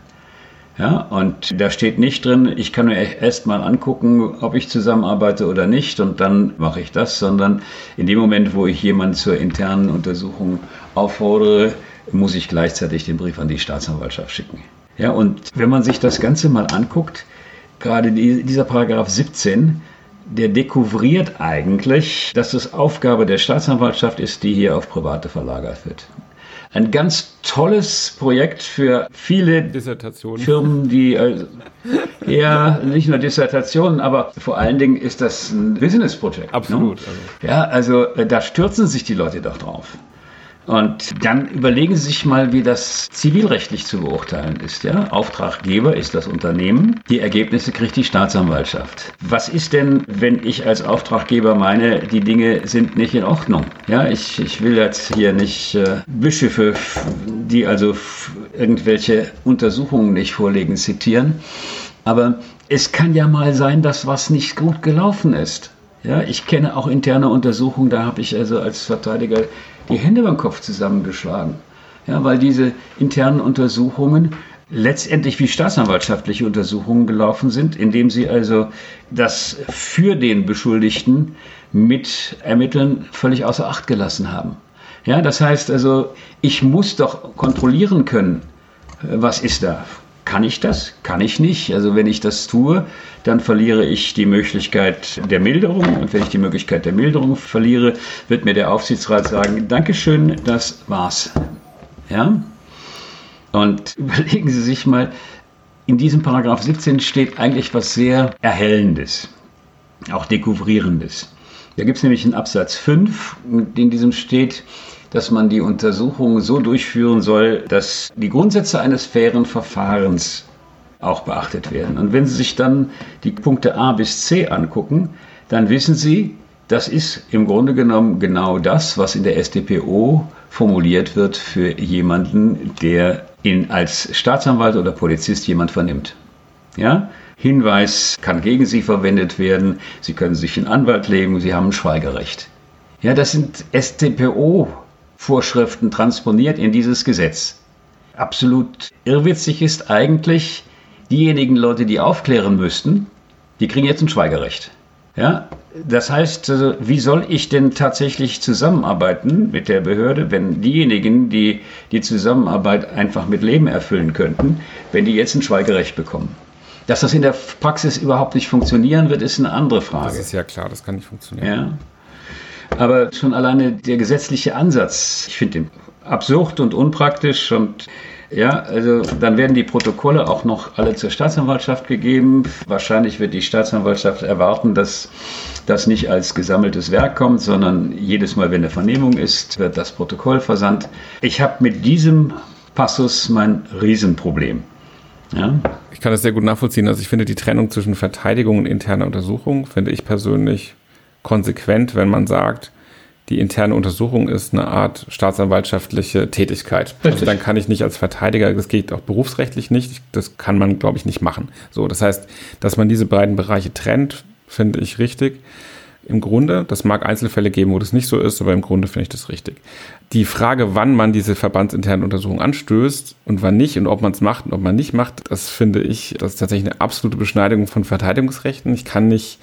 S3: Ja, und da steht nicht drin, ich kann mir erst mal angucken, ob ich zusammenarbeite oder nicht und dann mache ich das, sondern in dem Moment, wo ich jemanden zur internen Untersuchung auffordere, muss ich gleichzeitig den Brief an die Staatsanwaltschaft schicken. Ja, und wenn man sich das Ganze mal anguckt, gerade dieser Paragraph 17, der dekouvriert eigentlich, dass es Aufgabe der Staatsanwaltschaft ist, die hier auf Private verlagert wird. Ein ganz tolles Projekt für viele Firmen, die äh, ja nicht nur Dissertationen, aber vor allen Dingen ist das ein Business-Projekt.
S2: Ne? Absolut. Ne?
S3: Also. Ja, also äh, da stürzen sich die Leute doch drauf. Und dann überlegen Sie sich mal, wie das zivilrechtlich zu beurteilen ist. Ja? Auftraggeber ist das Unternehmen, die Ergebnisse kriegt die Staatsanwaltschaft. Was ist denn, wenn ich als Auftraggeber meine, die Dinge sind nicht in Ordnung? Ja, ich, ich will jetzt hier nicht äh, Bischöfe, die also irgendwelche Untersuchungen nicht vorlegen, zitieren. Aber es kann ja mal sein, dass was nicht gut gelaufen ist. Ja, ich kenne auch interne Untersuchungen, da habe ich also als Verteidiger die Hände beim Kopf zusammengeschlagen. Ja, weil diese internen Untersuchungen letztendlich wie staatsanwaltschaftliche Untersuchungen gelaufen sind, indem sie also das für den Beschuldigten mit Ermitteln völlig außer Acht gelassen haben. Ja, das heißt also, ich muss doch kontrollieren können, was ist da kann ich das? Kann ich nicht? Also wenn ich das tue, dann verliere ich die Möglichkeit der Milderung. Und wenn ich die Möglichkeit der Milderung verliere, wird mir der Aufsichtsrat sagen, Dankeschön, das war's. Ja? Und überlegen Sie sich mal, in diesem Paragraph 17 steht eigentlich was sehr Erhellendes, auch Dekouvrierendes. Da gibt es nämlich einen Absatz 5, in diesem steht, dass man die Untersuchung so durchführen soll, dass die Grundsätze eines fairen Verfahrens auch beachtet werden. Und wenn Sie sich dann die Punkte A bis C angucken, dann wissen Sie, das ist im Grunde genommen genau das, was in der StPO formuliert wird für jemanden, der ihn als Staatsanwalt oder Polizist jemand vernimmt. Ja? Hinweis kann gegen Sie verwendet werden, Sie können sich einen Anwalt legen, Sie haben ein Schweigerecht. Ja, das sind StPO Vorschriften transponiert in dieses Gesetz. Absolut irrwitzig ist eigentlich, diejenigen Leute, die aufklären müssten, die kriegen jetzt ein Schweigerecht. Ja, das heißt, also, wie soll ich denn tatsächlich zusammenarbeiten mit der Behörde, wenn diejenigen, die die Zusammenarbeit einfach mit Leben erfüllen könnten, wenn die jetzt ein Schweigerecht bekommen? Dass das in der Praxis überhaupt nicht funktionieren wird, ist eine andere Frage. Das
S2: ist ja klar, das kann nicht funktionieren.
S3: Ja. Aber schon alleine der gesetzliche Ansatz, ich finde den absurd und unpraktisch und ja, also dann werden die Protokolle auch noch alle zur Staatsanwaltschaft gegeben. Wahrscheinlich wird die Staatsanwaltschaft erwarten, dass das nicht als gesammeltes Werk kommt, sondern jedes Mal, wenn eine Vernehmung ist, wird das Protokoll versandt. Ich habe mit diesem Passus mein Riesenproblem.
S2: Ja? Ich kann das sehr gut nachvollziehen. Also ich finde die Trennung zwischen Verteidigung und interner Untersuchung, finde ich persönlich konsequent, wenn man sagt, die interne Untersuchung ist eine Art staatsanwaltschaftliche Tätigkeit. Also Richtig. Also dann kann ich nicht als Verteidiger, das geht auch berufsrechtlich nicht, das kann man, glaube ich, nicht machen. So, das heißt, dass man diese beiden Bereiche trennt, finde ich richtig. Im Grunde, das mag Einzelfälle geben, wo das nicht so ist, aber im Grunde finde ich das richtig. Die Frage, wann man diese verbandsinterne Untersuchung anstößt und wann nicht und ob man es macht und ob man nicht macht, das finde ich, das ist tatsächlich eine absolute Beschneidung von Verteidigungsrechten. Ich kann nicht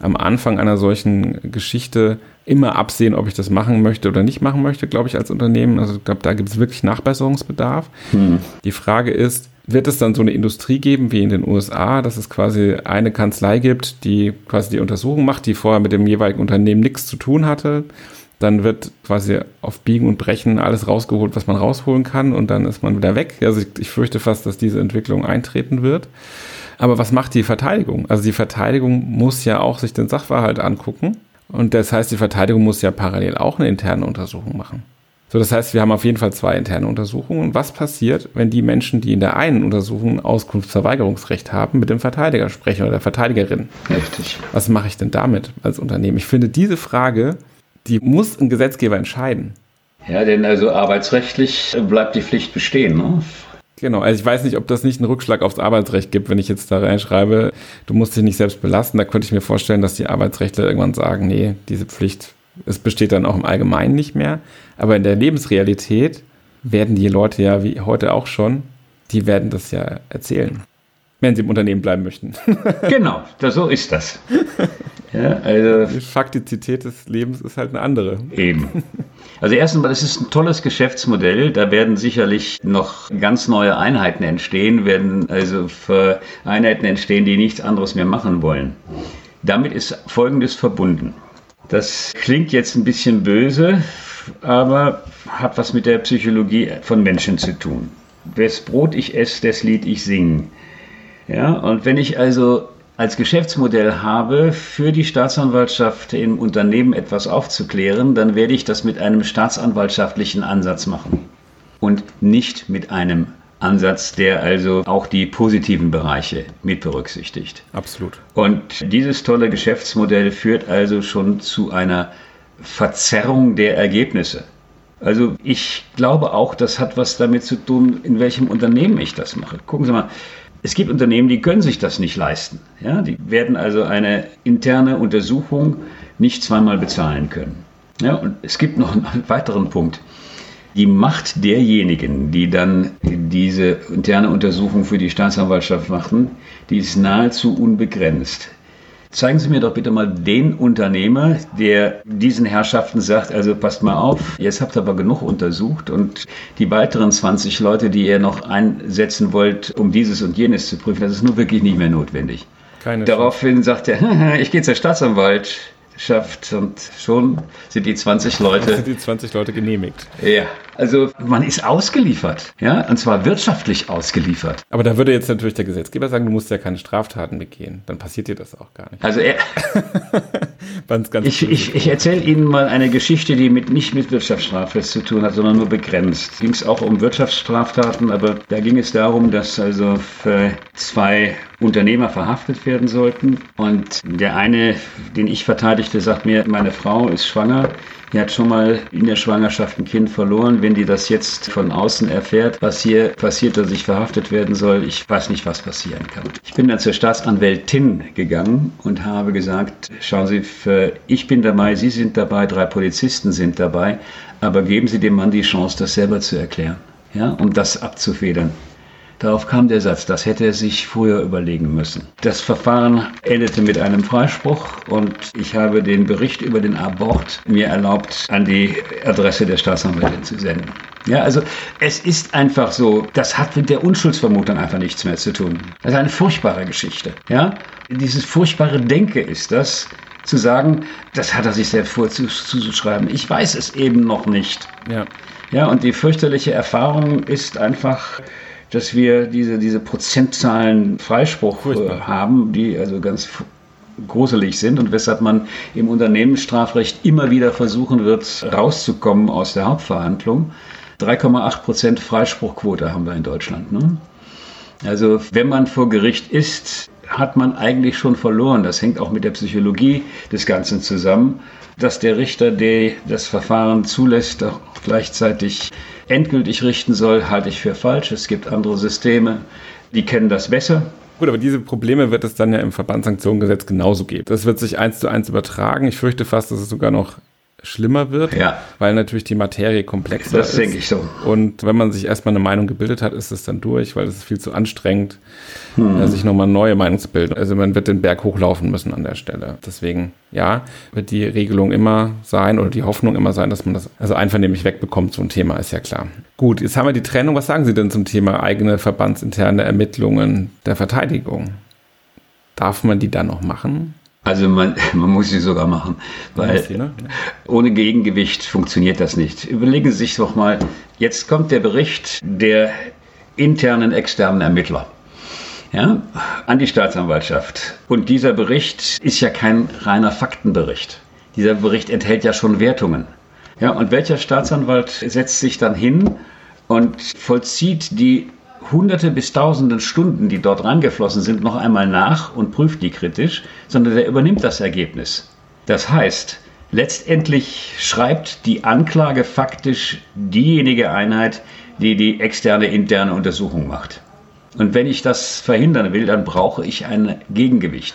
S2: am Anfang einer solchen Geschichte immer absehen, ob ich das machen möchte oder nicht machen möchte, glaube ich, als Unternehmen. Also ich glaube, da gibt es wirklich Nachbesserungsbedarf. Hm. Die Frage ist, wird es dann so eine Industrie geben wie in den USA, dass es quasi eine Kanzlei gibt, die quasi die Untersuchung macht, die vorher mit dem jeweiligen Unternehmen nichts zu tun hatte? Dann wird quasi auf Biegen und Brechen alles rausgeholt, was man rausholen kann und dann ist man wieder weg. Also ich, ich fürchte fast, dass diese Entwicklung eintreten wird. Aber was macht die Verteidigung? Also die Verteidigung muss ja auch sich den Sachverhalt angucken und das heißt, die Verteidigung muss ja parallel auch eine interne Untersuchung machen. So, das heißt, wir haben auf jeden Fall zwei interne Untersuchungen. Und was passiert, wenn die Menschen, die in der einen Untersuchung Auskunftsverweigerungsrecht haben, mit dem Verteidiger sprechen oder der Verteidigerin? Richtig. Was mache ich denn damit als Unternehmen? Ich finde, diese Frage, die muss ein Gesetzgeber entscheiden.
S3: Ja, denn also arbeitsrechtlich bleibt die Pflicht bestehen. Ne?
S2: Genau, also ich weiß nicht, ob das nicht einen Rückschlag aufs Arbeitsrecht gibt, wenn ich jetzt da reinschreibe, du musst dich nicht selbst belasten. Da könnte ich mir vorstellen, dass die Arbeitsrechtler irgendwann sagen, nee, diese Pflicht, es besteht dann auch im Allgemeinen nicht mehr. Aber in der Lebensrealität werden die Leute ja, wie heute auch schon, die werden das ja erzählen, wenn sie im Unternehmen bleiben möchten.
S3: genau, so ist das.
S2: Ja, also die Faktizität des Lebens ist halt eine andere.
S3: Eben. Also erstens mal, es ist ein tolles Geschäftsmodell. Da werden sicherlich noch ganz neue Einheiten entstehen, werden also Einheiten entstehen, die nichts anderes mehr machen wollen. Damit ist Folgendes verbunden. Das klingt jetzt ein bisschen böse, aber hat was mit der Psychologie von Menschen zu tun. Wes Brot ich esse, des Lied ich singen. Ja, und wenn ich also als Geschäftsmodell habe, für die Staatsanwaltschaft im Unternehmen etwas aufzuklären, dann werde ich das mit einem staatsanwaltschaftlichen Ansatz machen und nicht mit einem Ansatz, der also auch die positiven Bereiche mit berücksichtigt.
S2: Absolut.
S3: Und dieses tolle Geschäftsmodell führt also schon zu einer Verzerrung der Ergebnisse. Also ich glaube auch, das hat was damit zu tun, in welchem Unternehmen ich das mache. Gucken Sie mal, es gibt Unternehmen, die können sich das nicht leisten. Ja, die werden also eine interne Untersuchung nicht zweimal bezahlen können. Ja, und es gibt noch einen weiteren Punkt. Die Macht derjenigen, die dann diese interne Untersuchung für die Staatsanwaltschaft machen, die ist nahezu unbegrenzt. Zeigen Sie mir doch bitte mal den Unternehmer, der diesen Herrschaften sagt, also passt mal auf, jetzt habt ihr aber genug untersucht und die weiteren 20 Leute, die ihr noch einsetzen wollt, um dieses und jenes zu prüfen, das ist nur wirklich nicht mehr notwendig. Keine Daraufhin sagt er, ich gehe zur Staatsanwalt, schafft und schon sind die 20 Leute.
S2: Sind die 20 Leute genehmigt.
S3: Ja, also man ist ausgeliefert, ja, und zwar wirtschaftlich ausgeliefert.
S2: Aber da würde jetzt natürlich der Gesetzgeber sagen, du musst ja keine Straftaten begehen. Dann passiert dir das auch gar nicht.
S3: Also er, ich, ich, ich erzähle Ihnen mal eine Geschichte, die mit, nicht mit Wirtschaftsstrafrecht zu tun hat, sondern nur begrenzt. Ging es auch um Wirtschaftsstraftaten, aber da ging es darum, dass also für zwei Unternehmer verhaftet werden sollten. Und der eine, den ich verteidigte, sagt mir, meine Frau ist schwanger. Die hat schon mal in der Schwangerschaft ein Kind verloren. Wenn die das jetzt von außen erfährt, was hier passiert, dass ich verhaftet werden soll, ich weiß nicht, was passieren kann. Ich bin dann zur Staatsanwältin gegangen und habe gesagt, schauen Sie, ich bin dabei, Sie sind dabei, drei Polizisten sind dabei, aber geben Sie dem Mann die Chance, das selber zu erklären, ja, um das abzufedern. Darauf kam der Satz, das hätte er sich früher überlegen müssen. Das Verfahren endete mit einem Freispruch und ich habe den Bericht über den Abort mir erlaubt, an die Adresse der Staatsanwältin zu senden. Ja, also es ist einfach so, das hat mit der Unschuldsvermutung einfach nichts mehr zu tun. Das ist eine furchtbare Geschichte. Ja, dieses furchtbare Denke ist das, zu sagen, das hat er sich selbst vorzuschreiben. Ich weiß es eben noch nicht. Ja. Ja, und die fürchterliche Erfahrung ist einfach, dass wir diese, diese Prozentzahlen Freispruch äh, haben, die also ganz gruselig sind und weshalb man im Unternehmensstrafrecht immer wieder versuchen wird, rauszukommen aus der Hauptverhandlung. 3,8 Prozent Freispruchquote haben wir in Deutschland. Ne? Also wenn man vor Gericht ist, hat man eigentlich schon verloren. Das hängt auch mit der Psychologie des Ganzen zusammen, dass der Richter, der das Verfahren zulässt, auch gleichzeitig endgültig richten soll, halte ich für falsch. Es gibt andere Systeme, die kennen das besser.
S2: Gut, aber diese Probleme wird es dann ja im Verbandssanktionengesetz genauso geben. Das wird sich eins zu eins übertragen. Ich fürchte fast, dass es sogar noch schlimmer wird,
S3: Ja.
S2: weil natürlich die Materie komplexer
S3: Das
S2: ist.
S3: denke ich so.
S2: Und wenn man sich erstmal eine Meinung gebildet hat, ist es dann durch, weil es ist viel zu anstrengend,
S3: Hm.
S2: äh, sich nochmal eine neue Meinung zu bilden. Also man wird den Berg hochlaufen müssen an der Stelle. Deswegen, ja, wird die Regelung immer sein oder die Hoffnung immer sein, dass man das also einvernehmlich wegbekommt, so ein Thema, ist ja klar. Gut, jetzt haben wir die Trennung. Was sagen Sie denn zum Thema eigene verbandsinterne Ermittlungen der Verteidigung? Darf man die dann noch machen?
S3: Also man, man muss sie sogar machen, weil
S2: sie, ne?
S3: ohne Gegengewicht funktioniert das nicht. Überlegen Sie sich doch mal, jetzt kommt der Bericht der internen externen Ermittler ja, an die Staatsanwaltschaft. Und dieser Bericht ist ja kein reiner Faktenbericht. Dieser Bericht enthält ja schon Wertungen. Ja, und welcher Staatsanwalt setzt sich dann hin und vollzieht die Hunderte bis Tausenden Stunden, die dort reingeflossen sind, noch einmal nach und prüft die kritisch, sondern der übernimmt das Ergebnis. Das heißt, letztendlich schreibt die Anklage faktisch diejenige Einheit, die die externe interne Untersuchung macht. Und wenn ich das verhindern will, dann brauche ich ein Gegengewicht.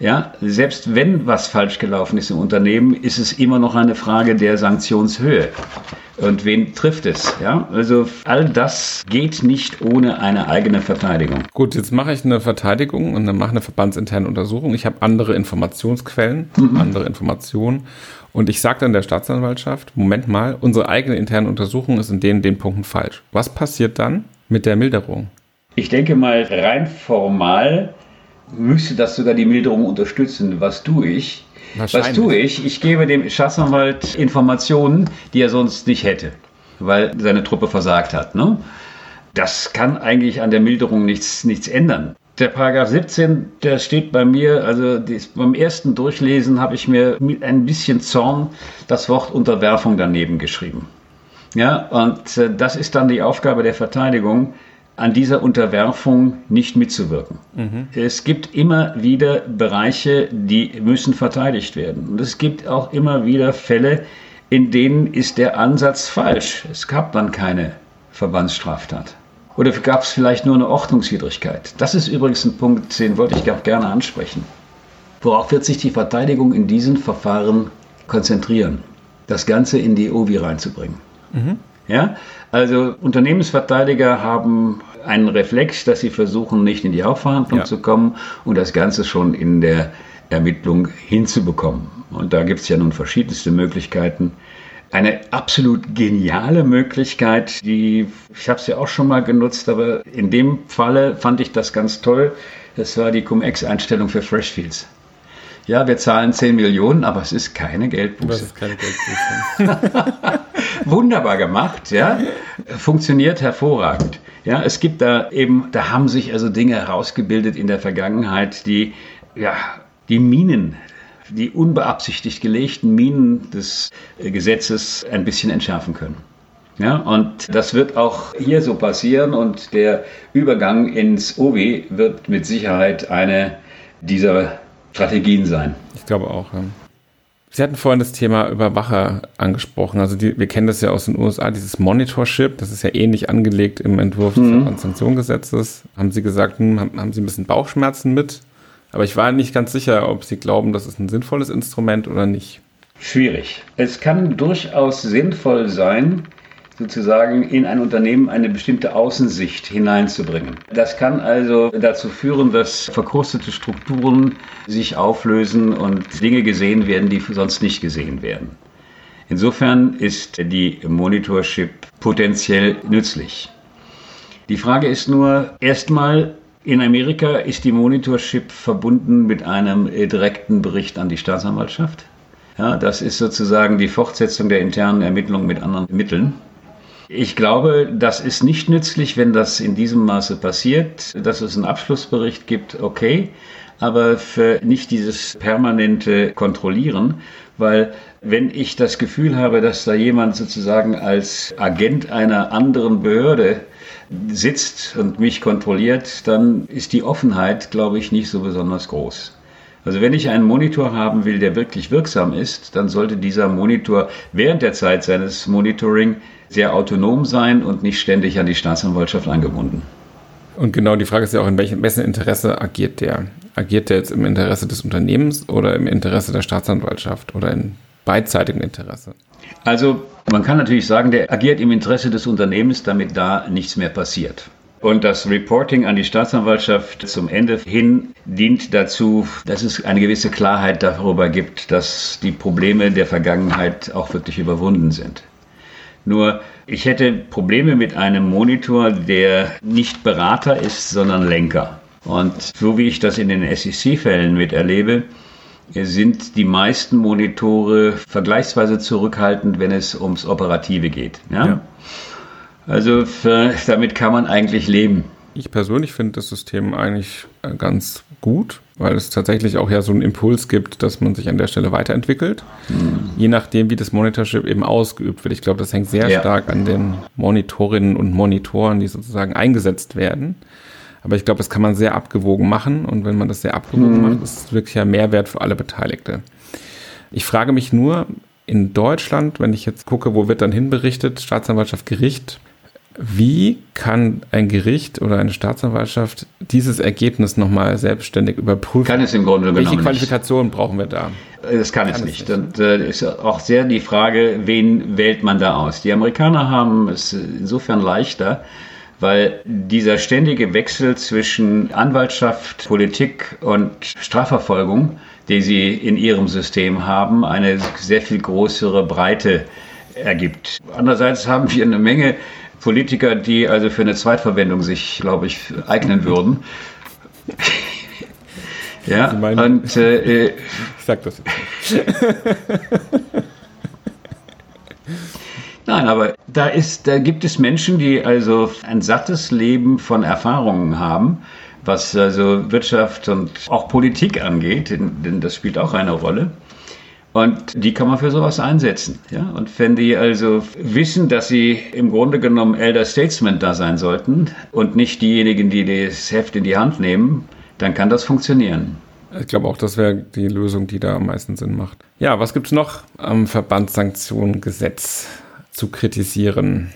S3: Ja, selbst wenn was falsch gelaufen ist im Unternehmen, ist es immer noch eine Frage der Sanktionshöhe. Und wen trifft es? Ja, also all das geht nicht ohne eine eigene Verteidigung.
S2: Gut, jetzt mache ich eine Verteidigung und dann mache eine verbandsinterne Untersuchung. Ich habe andere Informationsquellen, andere Informationen. Und ich sage dann der Staatsanwaltschaft, Moment mal, unsere eigene interne Untersuchung ist in den, den Punkten falsch. Was passiert dann mit der Milderung?
S3: Ich denke mal, rein formal müsste das sogar die Milderung unterstützen. Was tue ich? Was tue ich? Ich gebe dem Staatsanwalt Informationen, die er sonst nicht hätte, weil seine Truppe versagt hat. Ne? Das kann eigentlich an der Milderung nichts, nichts ändern. Der Paragraph 17, der steht bei mir, also das, beim ersten Durchlesen habe ich mir mit ein bisschen Zorn das Wort Unterwerfung daneben geschrieben. Ja, und äh, das ist dann die Aufgabe der Verteidigung, an dieser Unterwerfung nicht mitzuwirken. Es gibt immer wieder Bereiche, die müssen verteidigt werden. Und es gibt auch immer wieder Fälle, in denen ist der Ansatz falsch. Es gab dann keine Verbandsstraftat. Oder gab es vielleicht nur eine Ordnungswidrigkeit? Das ist übrigens ein Punkt, den wollte ich auch gerne ansprechen. Worauf wird sich die Verteidigung in diesen Verfahren konzentrieren? Das Ganze in die OVI reinzubringen. Ja, also Unternehmensverteidiger haben einen Reflex, dass sie versuchen, nicht in die Hauptverhandlung
S2: Ja.
S3: zu kommen und das Ganze schon in der Ermittlung hinzubekommen. Und da gibt es ja nun verschiedenste Möglichkeiten. Eine absolut geniale Möglichkeit, die, ich habe es ja auch schon mal genutzt, aber in dem Falle fand ich das ganz toll. Das war die Cum-Ex-Einstellung für Freshfields. Ja, wir zahlen 10 Millionen, aber es ist keine Geldbuße
S2: Das ist keine Geldbuße.
S3: wunderbar gemacht, ja, funktioniert hervorragend. Ja, es gibt da eben, da haben sich also Dinge herausgebildet in der Vergangenheit, die, ja, die Minen, die unbeabsichtigt gelegten Minen des Gesetzes ein bisschen entschärfen können. Ja, und das wird auch hier so passieren und der Übergang ins OW wird mit Sicherheit eine dieser Strategien sein.
S2: Ich glaube auch. Ja. Sie hatten vorhin das Thema Überwacher angesprochen. Also die, wir kennen das ja aus den USA, dieses Monitorship, das ist ja ähnlich angelegt im Entwurf des Verbandssanktionsgesetzes. Haben Sie gesagt, hm, haben, haben Sie ein bisschen Bauchschmerzen mit? Aber ich war nicht ganz sicher, ob Sie glauben, das ist ein sinnvolles Instrument oder nicht.
S3: Schwierig. Es kann durchaus sinnvoll sein, sozusagen in ein Unternehmen eine bestimmte Außensicht hineinzubringen. Das kann also dazu führen, dass verkrustete Strukturen sich auflösen und Dinge gesehen werden, die sonst nicht gesehen werden. Insofern ist die Monitorship potenziell nützlich. Die Frage ist nur, erstmal, in Amerika ist die Monitorship verbunden mit einem äh, direkten Bericht an die Staatsanwaltschaft. Ja, das ist sozusagen die Fortsetzung der internen Ermittlungen mit anderen Mitteln. Ich glaube, das ist nicht nützlich, wenn das in diesem Maße passiert, dass es einen Abschlussbericht gibt, okay, aber für nicht dieses permanente Kontrollieren, weil wenn ich das Gefühl habe, dass da jemand sozusagen als Agent einer anderen Behörde sitzt und mich kontrolliert, dann ist die Offenheit, glaube ich, nicht so besonders groß. Also wenn ich einen Monitor haben will, der wirklich wirksam ist, dann sollte dieser Monitor während der Zeit seines Monitoring sehr autonom sein und nicht ständig an die Staatsanwaltschaft angebunden.
S2: Und genau die Frage ist ja auch, in welchem wessen Interesse agiert der? Agiert der jetzt im Interesse des Unternehmens oder im Interesse der Staatsanwaltschaft oder in beidseitigem Interesse?
S3: Also man kann natürlich sagen, der agiert im Interesse des Unternehmens, damit da nichts mehr passiert. Und das Reporting an die Staatsanwaltschaft zum Ende hin dient dazu, dass es eine gewisse Klarheit darüber gibt, dass die Probleme der Vergangenheit auch wirklich überwunden sind. Nur ich hätte Probleme mit einem Monitor, der nicht Berater ist, sondern Lenker. Und so wie ich das in den SEC-Fällen miterlebe, sind die meisten Monitore vergleichsweise zurückhaltend, wenn es ums Operative geht. Ja? ja. Also für, damit kann man eigentlich leben.
S2: Ich persönlich finde das System eigentlich äh, ganz gut, weil es tatsächlich auch ja so einen Impuls gibt, dass man sich an der Stelle weiterentwickelt. Mhm. Je nachdem, wie das Monitorship eben ausgeübt wird. Ich glaube, das hängt sehr ja. stark an den Monitorinnen und Monitoren, die sozusagen eingesetzt werden. Aber ich glaube, das kann man sehr abgewogen machen. Und wenn man das sehr abgewogen mhm. macht, ist es wirklich ein Mehrwert für alle Beteiligte. Ich frage mich nur, in Deutschland, wenn ich jetzt gucke, wo wird dann hinberichtet, Staatsanwaltschaft, Gericht, wie kann ein Gericht oder eine Staatsanwaltschaft dieses Ergebnis nochmal selbstständig überprüfen?
S3: Kann es im Grunde
S2: genommen Welche Qualifikationen brauchen wir da?
S3: Das kann, kann es nicht. nicht. Und äh, ist auch sehr die Frage, wen wählt man da aus? Die Amerikaner haben es insofern leichter, weil dieser ständige Wechsel zwischen Anwaltschaft, Politik und Strafverfolgung, die sie in ihrem System haben, eine sehr viel größere Breite ergibt. Andererseits haben wir eine Menge Politiker, die also für eine Zweitverwendung sich, glaube ich, eignen würden. ja, meinen, und äh, ich sag das jetzt. Nein, aber da ist, da gibt es Menschen, die also ein sattes Leben von Erfahrungen haben, was also Wirtschaft und auch Politik angeht, denn das spielt auch eine Rolle. Und die kann man für sowas einsetzen. Ja? Und wenn die also wissen, dass sie im Grunde genommen Elder Statesman da sein sollten und nicht diejenigen, die das Heft in die Hand nehmen, dann kann das funktionieren.
S2: Ich glaube auch, das wäre die Lösung, die da am meisten Sinn macht. Ja, was gibt es noch am Verbandssanktionengesetz zu kritisieren?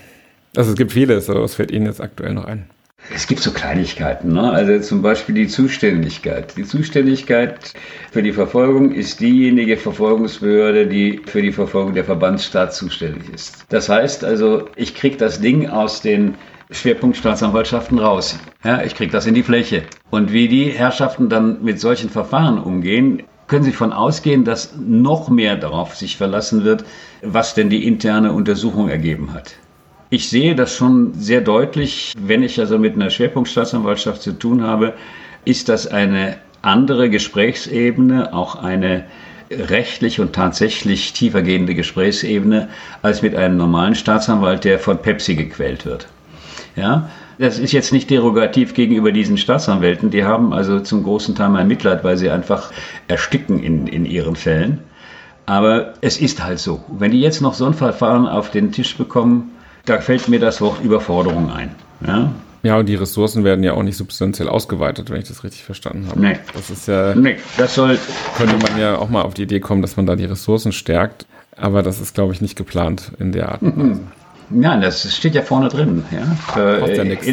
S2: Also es gibt vieles, aber was fällt Ihnen jetzt aktuell noch ein?
S3: Es gibt so Kleinigkeiten, ne? also zum Beispiel die Zuständigkeit. Die Zuständigkeit für die Verfolgung ist diejenige Verfolgungsbehörde, die für die Verfolgung der Verbandsstaat zuständig ist. Das heißt also, ich kriege das Ding aus den Schwerpunktstaatsanwaltschaften raus. Ja, ich kriege das in die Fläche. Und wie die Herrschaften dann mit solchen Verfahren umgehen, können Sie von ausgehen, dass noch mehr darauf sich verlassen wird, was denn die interne Untersuchung ergeben hat. Ich sehe das schon sehr deutlich, wenn ich also mit einer Schwerpunktstaatsanwaltschaft zu tun habe, ist das eine andere Gesprächsebene, auch eine rechtlich und tatsächlich tiefergehende Gesprächsebene als mit einem normalen Staatsanwalt, der von Pepsi gequält wird. Ja, das ist jetzt nicht derogativ gegenüber diesen Staatsanwälten. Die haben also zum großen Teil mein Mitleid, weil sie einfach ersticken in, in ihren Fällen. Aber es ist halt so. Wenn die jetzt noch so ein Verfahren auf den Tisch bekommen, da fällt mir das Wort Überforderung ein. Ja?
S2: Ja, und die Ressourcen werden ja auch nicht substanziell ausgeweitet, wenn ich das richtig verstanden habe.
S3: Nee.
S2: Das ist ja.
S3: Nee, das soll.
S2: Könnte man ja auch mal auf die Idee kommen, dass man da die Ressourcen stärkt. Aber das ist, glaube ich, nicht geplant in der Art Weise.
S3: Nein, das steht ja vorne drin. Ja. Kostet ja nichts.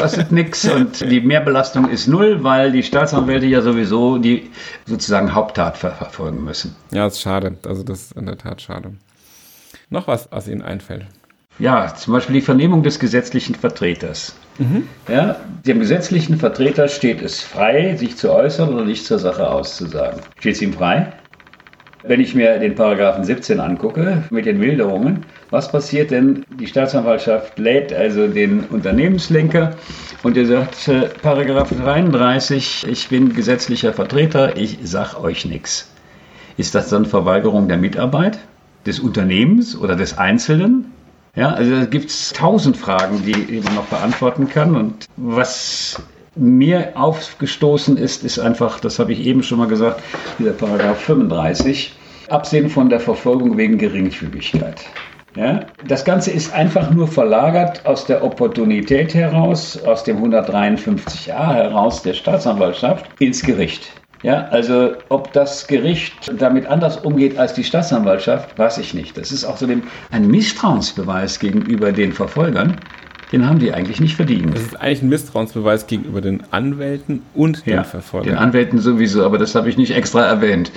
S3: Kostet nichts und die Mehrbelastung ist null, weil die Staatsanwälte ja sowieso die sozusagen Haupttat verfolgen müssen.
S2: Ja, das ist schade. Also das ist in der Tat schade. Noch was, was Ihnen einfällt?
S3: Ja, zum Beispiel die Vernehmung des gesetzlichen Vertreters. Mhm. Ja, dem gesetzlichen Vertreter steht es frei, sich zu äußern oder nicht zur Sache auszusagen. Steht es ihm frei? Wenn ich mir den Paragraphen 17 angucke mit den Wilderungen, was passiert denn? Die Staatsanwaltschaft lädt also den Unternehmenslenker und er sagt, äh, Paragraph 33, ich bin gesetzlicher Vertreter, ich sag euch nichts. Ist das dann Verweigerung der Mitarbeit? Des Unternehmens oder des Einzelnen? Ja, also da gibt es tausend Fragen, die man noch beantworten kann. Und was mir aufgestoßen ist, ist einfach, das habe ich eben schon mal gesagt, dieser Paragraph 35, Absehen von der Verfolgung wegen Geringfügigkeit. Ja, das Ganze ist einfach nur verlagert aus der Opportunität heraus, aus dem 153a heraus der Staatsanwaltschaft ins Gericht. Ja, also ob das Gericht damit anders umgeht als die Staatsanwaltschaft, weiß ich nicht. Das ist auch so ein Misstrauensbeweis gegenüber den Verfolgern. den haben die eigentlich nicht verdient.
S2: Das ist eigentlich ein Misstrauensbeweis gegenüber den Anwälten und
S3: ja,
S2: den Verfolgern.
S3: Den Anwälten sowieso, aber das habe ich nicht extra erwähnt.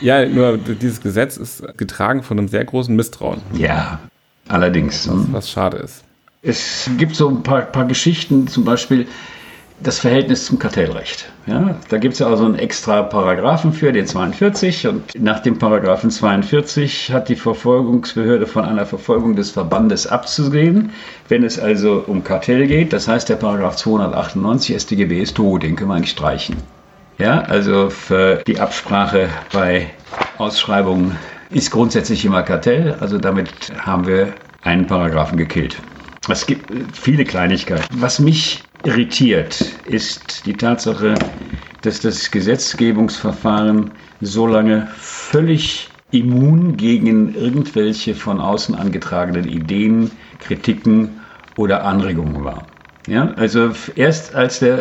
S2: Ja, nur dieses Gesetz ist getragen von einem sehr großen Misstrauen.
S3: Ja, allerdings.
S2: Was, was schade ist.
S3: Es gibt so ein paar, paar Geschichten, zum Beispiel das Verhältnis zum Kartellrecht. Ja, da gibt es also einen extra Paragraphen für, den 42. Und nach dem Paragraphen 42 hat die Verfolgungsbehörde von einer Verfolgung des Verbandes abzusehen, wenn es also um Kartell geht. Das heißt, der Paragraph 298 StGB ist tot, den können wir eigentlich streichen. Ja, also für die Absprache bei Ausschreibungen ist grundsätzlich immer Kartell. Also damit haben wir einen Paragraphen gekillt. Es gibt viele Kleinigkeiten. Was mich irritiert, ist die Tatsache, dass das Gesetzgebungsverfahren so lange völlig immun gegen irgendwelche von außen angetragenen Ideen, Kritiken oder Anregungen war. Ja, also erst als der,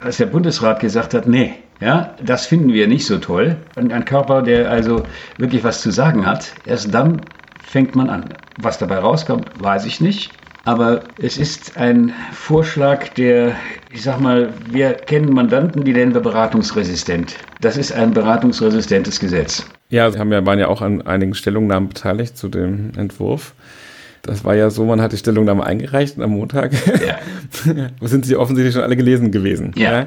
S3: als der Bundesrat gesagt hat, nee, ja, das finden wir nicht so toll, ein Körper, der also wirklich was zu sagen hat, erst dann fängt man an. Was dabei rauskommt, weiß ich nicht. Aber es ist ein Vorschlag, der, ich sag mal, wir kennen Mandanten, die nennen wir beratungsresistent. Das ist ein beratungsresistentes Gesetz.
S2: Ja, wir haben ja, waren ja auch an einigen Stellungnahmen beteiligt zu dem Entwurf. Das war ja so, man hat die Stellungnahme eingereicht am Montag. Ja. sind sie offensichtlich schon alle gelesen gewesen.
S3: Ja. ja.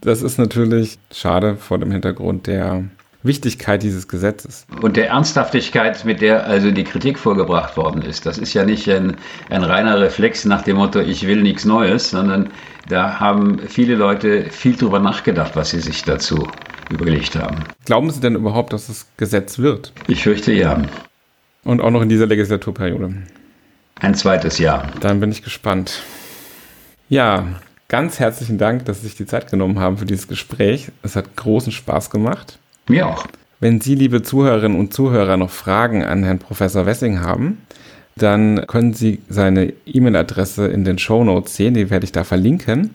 S2: Das ist natürlich schade vor dem Hintergrund der Wichtigkeit dieses Gesetzes.
S3: Und der Ernsthaftigkeit, mit der also die Kritik vorgebracht worden ist. Das ist ja nicht ein, ein reiner Reflex nach dem Motto, ich will nichts Neues, sondern da haben viele Leute viel drüber nachgedacht, was sie sich dazu überlegt haben.
S2: Glauben Sie denn überhaupt, dass es Gesetz wird?
S3: Ich fürchte ja.
S2: Und auch noch in dieser Legislaturperiode?
S3: Ein zweites Jahr.
S2: Dann bin ich gespannt. Ja, ganz herzlichen Dank, dass Sie sich die Zeit genommen haben für dieses Gespräch. Es hat großen Spaß gemacht.
S3: Mir auch.
S2: Wenn Sie, liebe Zuhörerinnen und Zuhörer, noch Fragen an Herrn Professor Wessing haben, dann können Sie seine E-Mail-Adresse in den Show Notes sehen, die werde ich da verlinken.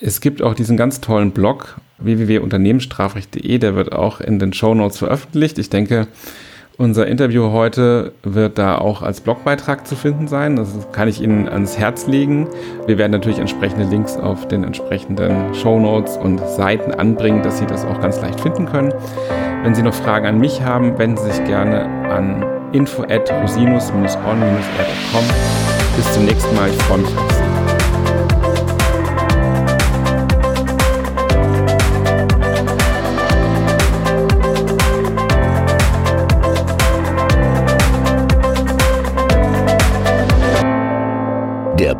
S2: Es gibt auch diesen ganz tollen Blog www.unternehmensstrafrecht.de, der wird auch in den Show Notes veröffentlicht. Ich denke, unser Interview heute wird da auch als Blogbeitrag zu finden sein. Das kann ich Ihnen ans Herz legen. Wir werden natürlich entsprechende Links auf den entsprechenden Show Notes und Seiten anbringen, dass Sie das auch ganz leicht finden können. Wenn Sie noch Fragen an mich haben, wenden Sie sich gerne an info at rosinus-on-air.com. Bis zum nächsten Mal. Ich freue mich auf Sie.